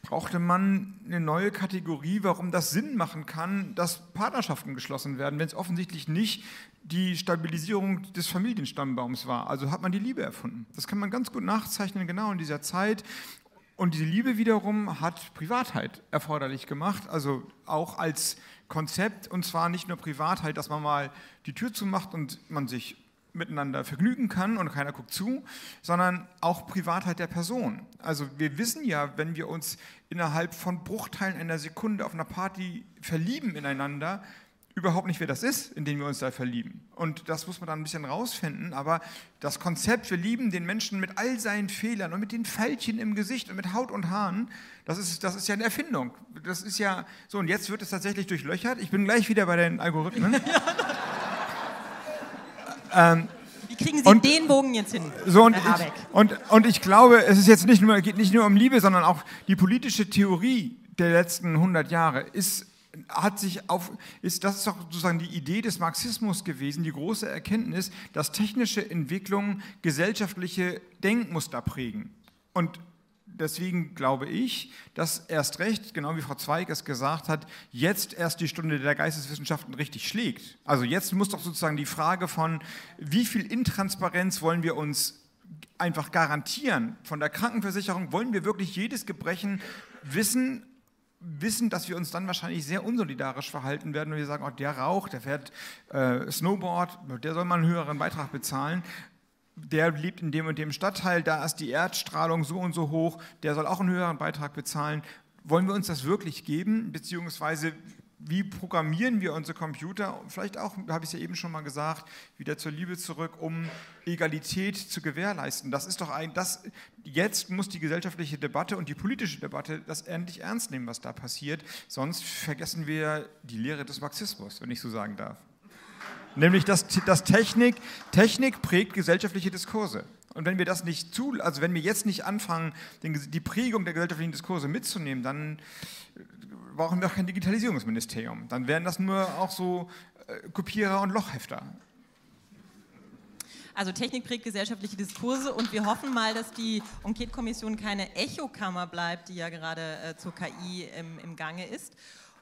brauchte man eine neue Kategorie, warum das Sinn machen kann, dass Partnerschaften geschlossen werden, wenn es offensichtlich nicht die Stabilisierung des Familienstammbaums war. Also hat man die Liebe erfunden. Das kann man ganz gut nachzeichnen, genau in dieser Zeit. Und diese Liebe wiederum hat Privatheit erforderlich gemacht, also auch als Konzept, und zwar nicht nur Privatheit, dass man mal die Tür zumacht und man sich miteinander vergnügen kann und keiner guckt zu, sondern auch Privatheit der Person. Also wir wissen ja, wenn wir uns innerhalb von Bruchteilen einer Sekunde auf einer Party verlieben ineinander, überhaupt nicht, wer das ist, in den wir uns da verlieben. Und das muss man dann ein bisschen rausfinden. Aber das Konzept, wir lieben den Menschen mit all seinen Fehlern und mit den Fältchen im Gesicht und mit Haut und Haaren, das ist, das ist ja eine Erfindung. Das ist ja so, und jetzt wird es tatsächlich durchlöchert. Ich bin gleich wieder bei den Algorithmen. [laughs] ähm, Wie kriegen Sie und, den Bogen jetzt hin, so und, ich, und, und ich glaube, es ist jetzt nicht nur, geht nicht nur um Liebe, sondern auch die politische Theorie der letzten 100 Jahre ist hat sich auf, ist, das ist doch sozusagen die Idee des Marxismus gewesen, die große Erkenntnis, dass technische Entwicklungen gesellschaftliche Denkmuster prägen. Und deswegen glaube ich, dass erst recht, genau wie Frau Zweig es gesagt hat, jetzt erst die Stunde der Geisteswissenschaften richtig schlägt. Also jetzt muss doch sozusagen die Frage von, wie viel Intransparenz wollen wir uns einfach garantieren von der Krankenversicherung, wollen wir wirklich jedes Gebrechen wissen wissen, dass wir uns dann wahrscheinlich sehr unsolidarisch verhalten werden und wir sagen, oh, der raucht, der fährt äh, Snowboard, der soll mal einen höheren Beitrag bezahlen. Der lebt in dem und dem Stadtteil, da ist die Erdstrahlung so und so hoch, der soll auch einen höheren Beitrag bezahlen. Wollen wir uns das wirklich geben? Beziehungsweise wie programmieren wir unsere Computer, vielleicht auch, habe ich es ja eben schon mal gesagt, wieder zur Liebe zurück, um Egalität zu gewährleisten. Das ist doch ein, das, jetzt muss die gesellschaftliche Debatte und die politische Debatte das endlich ernst nehmen, was da passiert, sonst vergessen wir die Lehre des Marxismus, wenn ich so sagen darf. Nämlich, dass, dass Technik, Technik prägt gesellschaftliche Diskurse. Und wenn wir das nicht zu, also wenn wir jetzt nicht anfangen, die Prägung der gesellschaftlichen Diskurse mitzunehmen, dann brauchen wir auch kein Digitalisierungsministerium. Dann wären das nur auch so äh, Kopierer und Lochhefter. Also Technik prägt gesellschaftliche Diskurse und wir hoffen mal, dass die Enquete-Kommission keine Echokammer bleibt, die ja gerade äh, zur KI im, im Gange ist.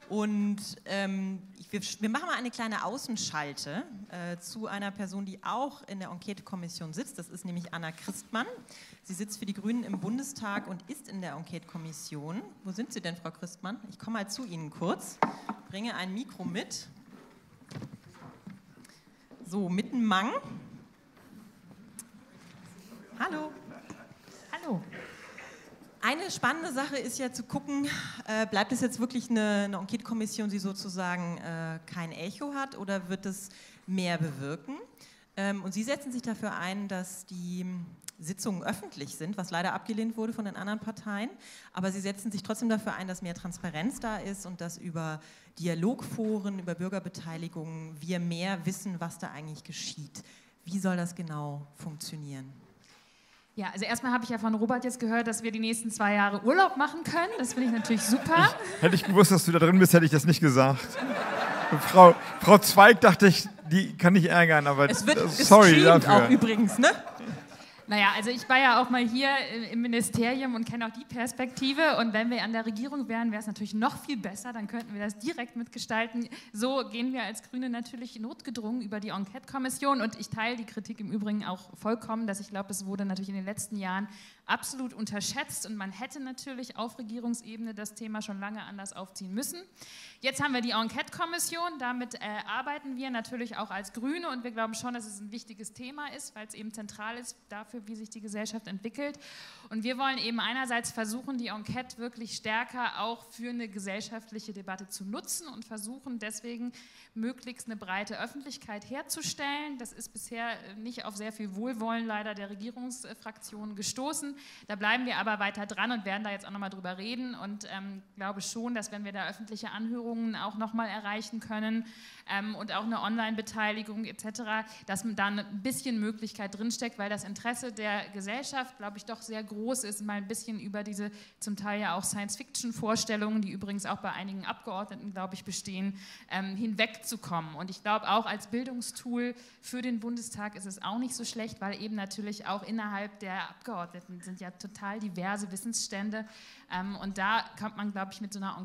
Und ähm, wir, wir, machen mal eine kleine Außenschalte äh, zu einer Person, die auch in der Enquete-Kommission sitzt. Das ist nämlich Anna Christmann. Sie sitzt für die Grünen im Bundestag und ist in der Enquete-Kommission. Wo sind Sie denn, Frau Christmann? Ich komme mal zu Ihnen kurz, bringe ein Mikro mit. So, mitten Mang. Hallo. Hallo. Eine spannende Sache ist ja zu gucken, äh, bleibt es jetzt wirklich eine, eine Enquete-Kommission, die sozusagen äh, kein Echo hat oder wird es mehr bewirken? Ähm, und Sie setzen sich dafür ein, dass die Sitzungen öffentlich sind, was leider abgelehnt wurde von den anderen Parteien. Aber Sie setzen sich trotzdem dafür ein, dass mehr Transparenz da ist und dass über Dialogforen, über Bürgerbeteiligung wir mehr wissen, was da eigentlich geschieht. Wie soll das genau funktionieren? Ja, also erstmal habe ich ja von Robert jetzt gehört, dass wir die nächsten zwei Jahre Urlaub machen können. Das finde ich natürlich super. Ich, hätte ich gewusst, dass du da drin bist, hätte ich das nicht gesagt. Frau, Frau Zweig dachte ich, die kann ich ärgern, aber es wird sorry dafür. auch übrigens, ne? Naja, also ich war ja auch mal hier im Ministerium und kenne auch die Perspektive. Und wenn wir an der Regierung wären, wäre es natürlich noch viel besser. Dann könnten wir das direkt mitgestalten. So gehen wir als Grüne natürlich notgedrungen über die Enquete-Kommission. Und ich teile die Kritik im Übrigen auch vollkommen, dass ich glaube, es wurde natürlich in den letzten Jahren absolut unterschätzt und man hätte natürlich auf Regierungsebene das Thema schon lange anders aufziehen müssen. Jetzt haben wir die Enquete-Kommission, damit äh, arbeiten wir natürlich auch als Grüne und wir glauben schon, dass es ein wichtiges Thema ist, weil es eben zentral ist dafür, wie sich die Gesellschaft entwickelt. Und wir wollen eben einerseits versuchen, die Enquete wirklich stärker auch für eine gesellschaftliche Debatte zu nutzen und versuchen deswegen möglichst eine breite Öffentlichkeit herzustellen. Das ist bisher nicht auf sehr viel Wohlwollen leider der Regierungsfraktionen gestoßen. Da bleiben wir aber weiter dran und werden da jetzt auch nochmal drüber reden. Und ähm, glaube schon, dass wenn wir da öffentliche Anhörungen auch nochmal erreichen können ähm, und auch eine Online-Beteiligung etc., dass da ein bisschen Möglichkeit drinsteckt, weil das Interesse der Gesellschaft, glaube ich, doch sehr groß ist, mal ein bisschen über diese zum Teil ja auch Science-Fiction-Vorstellungen, die übrigens auch bei einigen Abgeordneten, glaube ich, bestehen, ähm, hinwegzukommen. Und ich glaube, auch als Bildungstool für den Bundestag ist es auch nicht so schlecht, weil eben natürlich auch innerhalb der Abgeordneten sind ja total diverse Wissensstände. Ähm, und da kommt man, glaube ich, mit so einer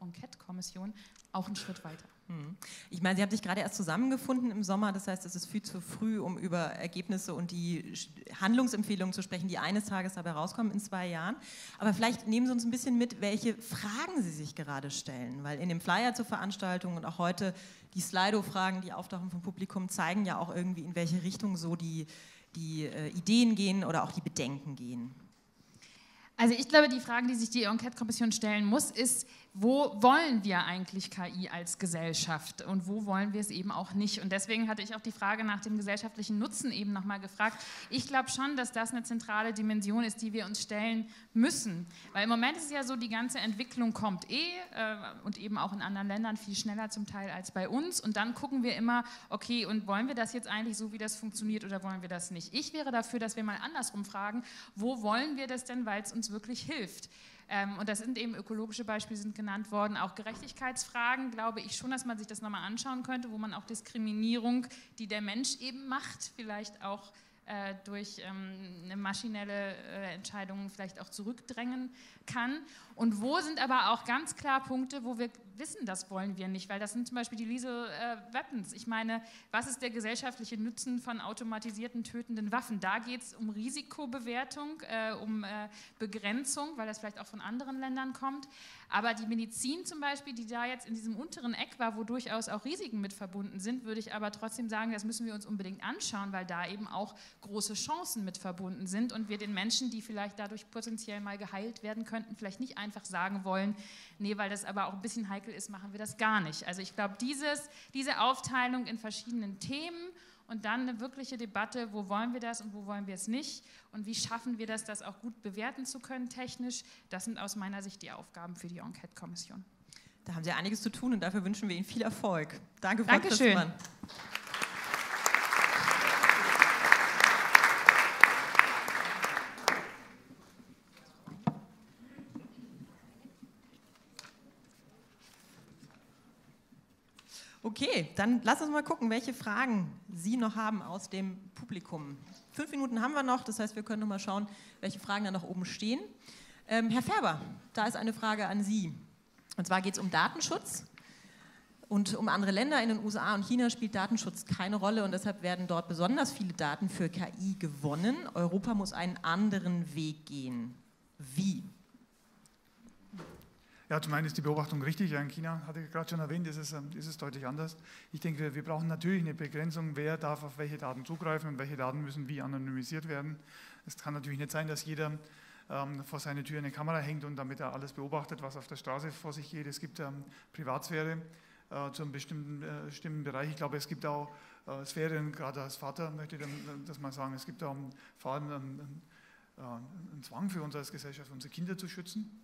Enquete-Kommission auch einen Schritt weiter. Hm. Ich meine, Sie haben sich gerade erst zusammengefunden im Sommer, das heißt, es ist viel zu früh, um über Ergebnisse und die Handlungsempfehlungen zu sprechen, die eines Tages dabei rauskommen in zwei Jahren. Aber vielleicht nehmen Sie uns ein bisschen mit, welche Fragen Sie sich gerade stellen, weil in dem Flyer zur Veranstaltung und auch heute die Slido-Fragen, die auftauchen vom Publikum, zeigen ja auch irgendwie, in welche Richtung so die, die äh, Ideen gehen oder auch die Bedenken gehen. Also ich glaube, die Frage, die sich die Enquete-Kommission stellen muss, ist, wo wollen wir eigentlich KI als Gesellschaft und wo wollen wir es eben auch nicht? Und deswegen hatte ich auch die Frage nach dem gesellschaftlichen Nutzen eben nochmal gefragt. Ich glaube schon, dass das eine zentrale Dimension ist, die wir uns stellen müssen. Weil im Moment ist es ja so, die ganze Entwicklung kommt eh äh, und eben auch in anderen Ländern viel schneller zum Teil als bei uns. Und dann gucken wir immer, okay, und wollen wir das jetzt eigentlich so, wie das funktioniert oder wollen wir das nicht? Ich wäre dafür, dass wir mal andersrum fragen, wo wollen wir das denn, weil es uns wirklich hilft? Ähm, und das sind eben ökologische Beispiele, sind genannt worden. Auch Gerechtigkeitsfragen, glaube ich schon, dass man sich das nochmal anschauen könnte, wo man auch Diskriminierung, die der Mensch eben macht, vielleicht auch äh, durch ähm, eine maschinelle äh, Entscheidung vielleicht auch zurückdrängen kann. Und wo sind aber auch ganz klar Punkte, wo wir wissen, das wollen wir nicht, weil das sind zum Beispiel die Lethal äh, Weapons. Ich meine, was ist der gesellschaftliche Nutzen von automatisierten tötenden Waffen? Da geht es um Risikobewertung, äh, um äh, Begrenzung, weil das vielleicht auch von anderen Ländern kommt. Aber die Medizin zum Beispiel, die da jetzt in diesem unteren Eck war, wo durchaus auch Risiken mit verbunden sind, würde ich aber trotzdem sagen, das müssen wir uns unbedingt anschauen, weil da eben auch große Chancen mit verbunden sind und wir den Menschen, die vielleicht dadurch potenziell mal geheilt werden könnten, vielleicht nicht einfach sagen wollen, nee, weil das aber auch ein bisschen heikel ist, machen wir das gar nicht. Also ich glaube, diese Aufteilung in verschiedenen Themen und dann eine wirkliche Debatte, wo wollen wir das und wo wollen wir es nicht und wie schaffen wir das, das auch gut bewerten zu können technisch, das sind aus meiner Sicht die Aufgaben für die Enquete-Kommission. Da haben Sie einiges zu tun und dafür wünschen wir Ihnen viel Erfolg. Danke, Frau Dankeschön. Christmann. Okay, dann lass uns mal gucken, welche Fragen Sie noch haben aus dem Publikum. Fünf Minuten haben wir noch, das heißt, wir können noch mal schauen, welche Fragen da noch oben stehen. Ähm, Herr Färber, da ist eine Frage an Sie. Und zwar geht es um Datenschutz. Und um andere Länder in den USA und China spielt Datenschutz keine Rolle und deshalb werden dort besonders viele Daten für KI gewonnen. Europa muss einen anderen Weg gehen. Wie? Ja, zum einen ist die Beobachtung richtig. Ja, in China, hatte ich gerade schon erwähnt, ist es, ähm, ist es deutlich anders. Ich denke, wir, brauchen natürlich eine Begrenzung, wer darf auf welche Daten zugreifen und welche Daten müssen wie anonymisiert werden. Es kann natürlich nicht sein, dass jeder ähm, vor seiner Tür eine Kamera hängt und damit er alles beobachtet, was auf der Straße vor sich geht. Es gibt ähm, Privatsphäre äh, zu einem bestimmten, äh, bestimmten Bereich. Ich glaube, es gibt auch äh, Sphären, gerade als Vater möchte ich das mal sagen, es gibt auch vor allem einen, einen Zwang für uns als Gesellschaft, unsere Kinder zu schützen.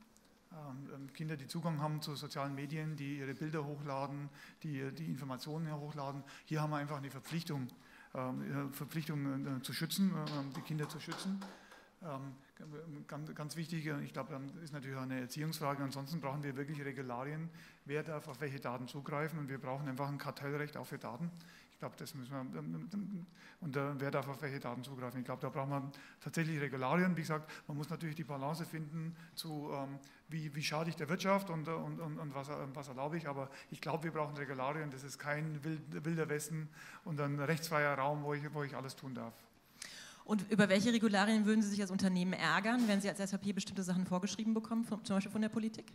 Ähm, ähm, Kinder, die Zugang haben zu sozialen Medien, die ihre Bilder hochladen, die, die Informationen hochladen. Hier haben wir einfach eine Verpflichtung, ähm, Verpflichtung äh, zu schützen, äh, die Kinder zu schützen. Ganz, ganz wichtig, äh, ich glaube, das ist natürlich eine Erziehungsfrage. Ansonsten brauchen wir wirklich Regularien, wer darf auf welche Daten zugreifen und wir brauchen einfach ein Kartellrecht auch für Daten glaube, das müssen wir, ähm, ähm, ähm, und äh, wer darf auf welche Daten zugreifen. Ich glaube, da braucht man tatsächlich Regularien. Wie gesagt, man muss natürlich die Balance finden zu, wie, wie schade ich der Wirtschaft und, und, und, und was, was, erlaube ich. Aber ich glaube, wir brauchen Regularien. Das ist kein wilder Westen und ein rechtsfreier Raum, wo ich, wo ich alles tun darf. Und über welche Regularien würden Sie sich als Unternehmen ärgern, wenn Sie als SAP bestimmte Sachen vorgeschrieben bekommen, zum Beispiel von der Politik?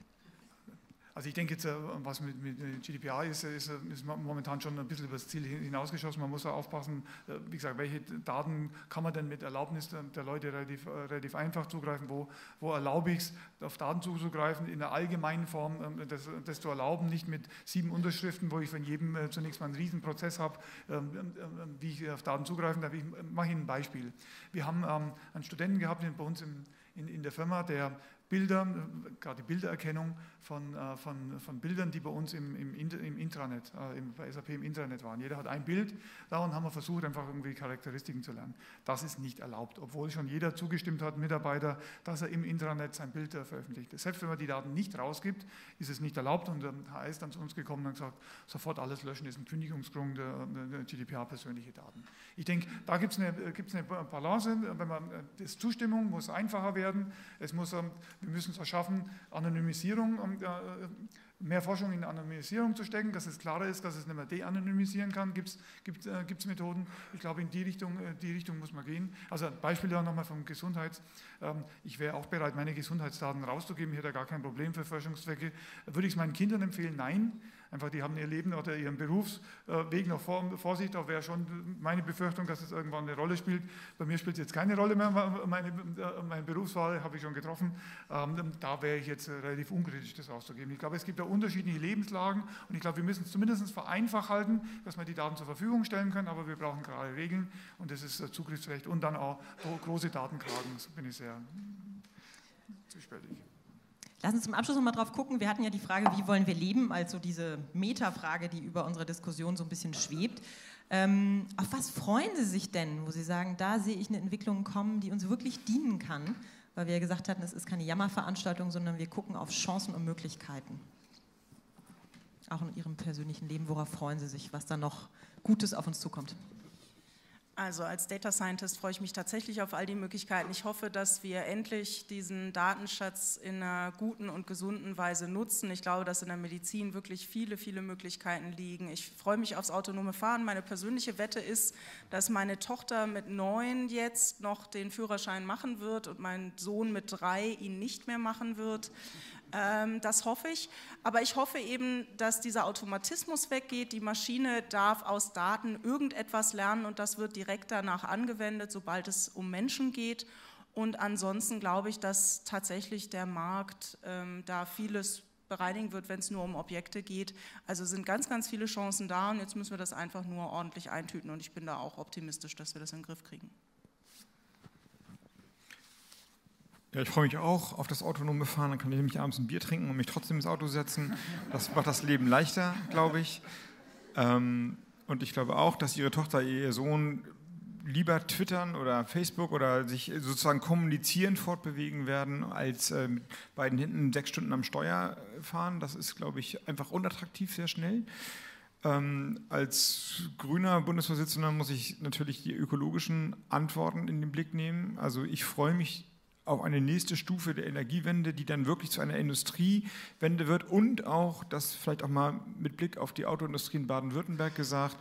Also ich denke jetzt, was mit, mit GDPR ist, ist, ist, momentan schon ein bisschen über das Ziel hinausgeschossen. Man muss da aufpassen, wie gesagt, welche Daten kann man denn mit Erlaubnis der Leute relativ, relativ einfach zugreifen, wo, wo erlaube ich es, auf Daten zuzugreifen, in der allgemeinen Form ähm, das, das, zu erlauben, nicht mit sieben Unterschriften, wo ich von jedem zunächst mal einen riesen Prozess habe, ähm, ähm, wie ich auf Daten zugreifen darf. Ich mache Ihnen ein Beispiel. Wir haben einen Studenten gehabt bei uns im, in, in der Firma, der Bilder, gerade die Bildererkennung von, äh, von, von Bildern, die bei uns im, im, im Intranet, äh, bei SAP im Intranet waren. Jeder hat ein Bild, daran haben wir versucht, einfach irgendwie Charakteristiken zu lernen. Das ist nicht erlaubt, obwohl schon jeder zugestimmt hat, Mitarbeiter, dass er im Intranet sein Bild äh, veröffentlicht. Selbst wenn man die Daten nicht rausgibt, ist es nicht erlaubt und der HR ist dann zu uns gekommen und gesagt, sofort alles löschen ist ein Kündigungsgrund der, GDPR persönliche Daten. Ich denke, da gibt es eine, eine Balance, wenn man, das Zustimmung muss einfacher werden, es muss ähm, wir müssen es schaffen, Anonymisierung, äh, mehr Forschung in Anonymisierung zu stecken, dass es klarer ist, dass es nicht mehr de-anonymisieren kann, gibt es gibt, äh, Methoden. Ich glaube, in die Richtung, äh, die Richtung muss man gehen. Also ein Beispiel da nochmal vom Gesundheits. Ähm, ich wäre auch bereit, meine Gesundheitsdaten rauszugeben, ich hätte gar kein Problem für Forschungszwecke. Würde ich es meinen Kindern empfehlen? Nein. Einfach, die haben ihr Leben oder ihren Berufsweg noch vor, vor sich. Da wäre schon meine Befürchtung, dass es irgendwann eine Rolle spielt. Bei mir spielt es jetzt keine Rolle mehr. Meine, äh, meine Berufswahl habe ich schon getroffen. Ähm, da wäre ich jetzt relativ unkritisch, das auszugeben. Ich glaube, es gibt da unterschiedliche Lebenslagen und ich glaube, wir müssen es zumindest vereinfacht halten, dass wir die Daten zur Verfügung stellen können, aber wir brauchen klare Regeln und das ist Zugriffsrecht und dann auch große Datenkragen. Das bin ich sehr zwiespältig. Lass uns zum Abschluss noch mal drauf gucken. Wir hatten ja die Frage, wie wollen wir leben? Also diese Metafrage, die über unsere Diskussion so ein bisschen schwebt. Ähm, auf was freuen Sie sich denn, wo Sie sagen, da sehe ich eine Entwicklung kommen, die uns wirklich dienen kann? Weil wir ja gesagt hatten, es ist keine Jammerveranstaltung, sondern wir gucken auf Chancen und Möglichkeiten. Auch in Ihrem persönlichen Leben, worauf freuen Sie sich, was da noch Gutes auf uns zukommt? Also als Data Scientist freue ich mich tatsächlich auf all die Möglichkeiten. Ich hoffe, dass wir endlich diesen Datenschatz in einer guten und gesunden Weise nutzen. Ich glaube, dass in der Medizin wirklich viele, viele Möglichkeiten liegen. Ich freue mich aufs autonome Fahren. Meine persönliche Wette ist, dass meine Tochter mit neun jetzt noch den Führerschein machen wird und mein Sohn mit drei ihn nicht mehr machen wird. Ähm, das hoffe ich. Aber ich hoffe eben, dass dieser Automatismus weggeht. Die Maschine darf aus Daten irgendetwas lernen und das wird direkt danach angewendet, sobald es um Menschen geht. Und ansonsten glaube ich, dass tatsächlich der Markt ähm, da vieles bereinigen wird, wenn es nur um Objekte geht. Also sind ganz, ganz viele Chancen da und jetzt müssen wir das einfach nur ordentlich eintüten und ich bin da auch optimistisch, dass wir das in den Griff kriegen. Ja, ich freue mich auch auf das autonome Fahren. Dann kann ich nämlich abends ein Bier trinken und mich trotzdem ins Auto setzen. Das macht das Leben leichter, glaube ich. Ähm, und ich glaube auch, dass Ihre Tochter, Ihr Sohn lieber twittern oder Facebook oder sich sozusagen kommunizieren fortbewegen werden, als äh, mit beiden hinten sechs Stunden am Steuer fahren. Das ist, glaube ich, einfach unattraktiv sehr schnell. Ähm, als grüner Bundesvorsitzender muss ich natürlich die ökologischen Antworten in den Blick nehmen. Also ich freue mich auf eine nächste Stufe der Energiewende, die dann wirklich zu einer Industriewende wird. Und auch, das vielleicht auch mal mit Blick auf die Autoindustrie in Baden-Württemberg gesagt,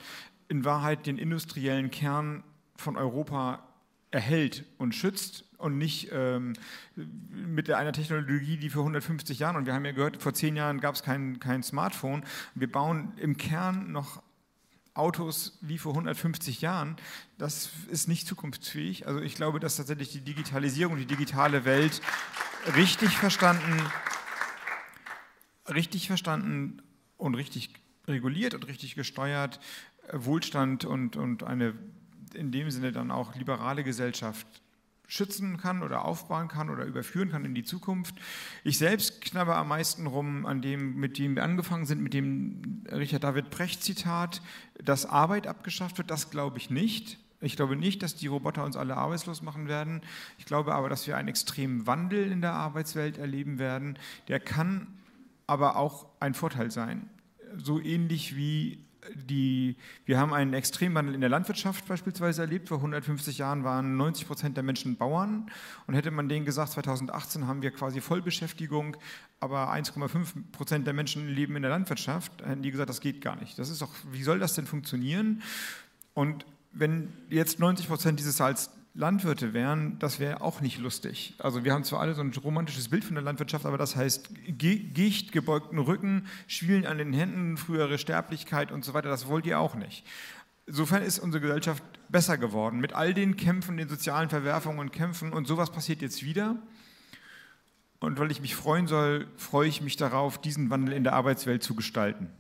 in Wahrheit den industriellen Kern von Europa erhält und schützt und nicht ähm, mit einer Technologie, die für 150 Jahren, und wir haben ja gehört, vor zehn Jahren gab es kein, kein Smartphone, wir bauen im Kern noch Autos wie vor 150 Jahren, das ist nicht zukunftsfähig. Also ich glaube, dass tatsächlich die Digitalisierung, die digitale Welt richtig verstanden, richtig verstanden und richtig reguliert und richtig gesteuert Wohlstand und, und eine in dem Sinne dann auch liberale Gesellschaft schützen kann oder aufbauen kann oder überführen kann in die Zukunft. Ich selbst knabber am meisten rum an dem, mit dem wir angefangen sind, mit dem Richard David Brecht Zitat, dass Arbeit abgeschafft wird. Das glaube ich nicht. Ich glaube nicht, dass die Roboter uns alle arbeitslos machen werden. Ich glaube aber, dass wir einen extremen Wandel in der Arbeitswelt erleben werden. Der kann aber auch ein Vorteil sein. So ähnlich wie die, wir haben einen Extremwandel in der Landwirtschaft beispielsweise erlebt. Vor 150 Jahren waren 90 Prozent der Menschen Bauern. Und hätte man denen gesagt, 2018 haben wir quasi Vollbeschäftigung, aber 1,5 Prozent der Menschen leben in der Landwirtschaft, hätten die gesagt, das geht gar nicht. Das ist doch, wie soll das denn funktionieren? Und wenn jetzt 90 Prozent dieses Salz Landwirte wären, das wäre auch nicht lustig. Also wir haben zwar alle so ein romantisches Bild von der Landwirtschaft, aber das heißt Gicht, gebeugten Rücken, Schwielen an den Händen, frühere Sterblichkeit und so weiter, das wollt ihr auch nicht. Insofern ist unsere Gesellschaft besser geworden mit all den Kämpfen, den sozialen Verwerfungen und Kämpfen und sowas passiert jetzt wieder. Und weil ich mich freuen soll, freue ich mich darauf, diesen Wandel in der Arbeitswelt zu gestalten.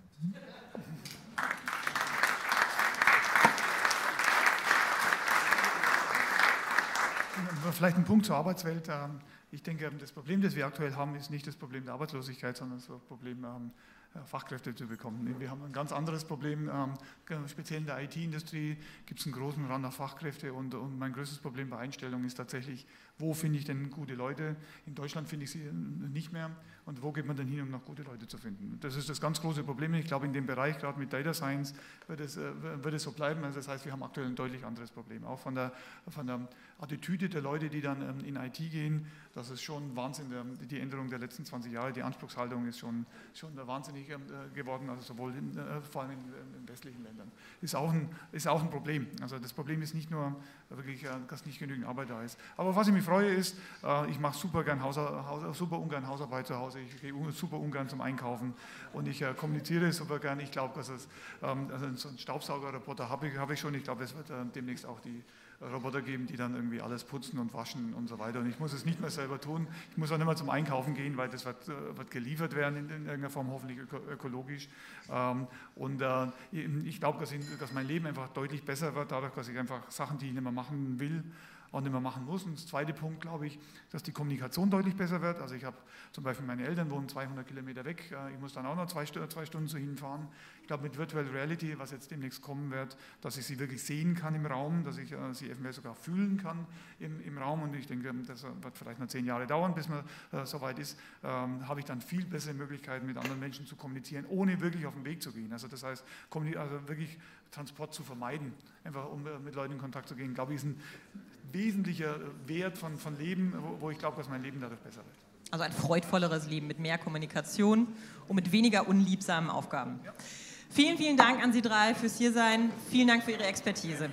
Vielleicht ein Punkt zur Arbeitswelt. Ähm, ich denke, das Problem, das wir aktuell haben, ist nicht das Problem der Arbeitslosigkeit, sondern das Problem ähm, Fachkräfte zu bekommen. Wir haben ein ganz anderes Problem, ähm, speziell in der IT-Industrie gibt es einen großen Rand nach Fachkräfte und, und, mein größtes Problem bei Einstellungen ist tatsächlich, wo finde ich denn gute Leute? In Deutschland finde ich sie nicht mehr und wo geht man denn hin, um noch gute Leute zu finden? Das ist das ganz große Problem. Ich glaube, in dem Bereich, gerade mit Data Science, wird es, äh, wird es so bleiben. Also das heißt, wir haben aktuell ein deutlich anderes Problem. Auch von der, von der Attitüde der Leute, die dann ähm, in IT gehen, das ist schon Wahnsinn. Die Änderung der letzten 20 Jahre, die Anspruchshaltung ist schon, schon wahnsinnig ähm, äh, geworden, also sowohl in, äh, vor allem in, in, westlichen Ländern. Ist auch, ein, ist auch ein Problem. Also das Problem ist nicht nur wirklich, dass nicht genügend Arbeit da ist. Aber was ich mich freue ist, ich mache super gern Haus, super ungern Hausarbeit zu Hause. Ich gehe super ungern zum Einkaufen und ich kommuniziere super gern. Ich glaube, dass es ähm, also so einen Staubsaugerroboter habe ich, hab ich schon. Ich glaube, es wird demnächst auch die Roboter geben, die dann irgendwie alles putzen und waschen und so weiter. Und ich muss es nicht mehr selber tun. Ich muss auch nicht mehr zum Einkaufen gehen, weil das wird, äh, wird geliefert werden in, in, irgendeiner Form, hoffentlich öko ökologisch. Ähm, und äh, ich glaube, dass, dass, mein Leben einfach deutlich besser wird, dadurch, dass ich einfach Sachen, die ich nicht mehr machen will, auch nicht mehr machen muss. Und der zweite Punkt, glaube ich, dass die Kommunikation deutlich besser wird. Also ich habe zum Beispiel meine Eltern wohnen 200 Kilometer weg. Äh, ich muss dann auch noch zwei, zwei Stunden zu ihnen fahren. Ich glaube, mit Virtual Reality, was jetzt demnächst kommen wird, dass ich sie wirklich sehen kann im Raum, dass ich äh, sie eventuell sogar fühlen kann im, im Raum. Und ich denke, das wird vielleicht noch zehn Jahre dauern, bis man äh, soweit ist. Ähm, habe ich dann viel bessere Möglichkeiten, mit anderen Menschen zu kommunizieren, ohne wirklich auf den Weg zu gehen. Also das heißt, also wirklich Transport zu vermeiden, einfach um äh, mit Leuten in Kontakt zu gehen, glaube ich, ist ein wesentlicher Wert von, von Leben, wo, wo ich glaube, dass mein Leben dadurch besser wird. Also ein freudvolleres Leben mit mehr Kommunikation und mit weniger unliebsamen Aufgaben. Ja. Vielen, vielen Dank an Sie drei fürs Hiersein. Vielen Dank für Ihre Expertise.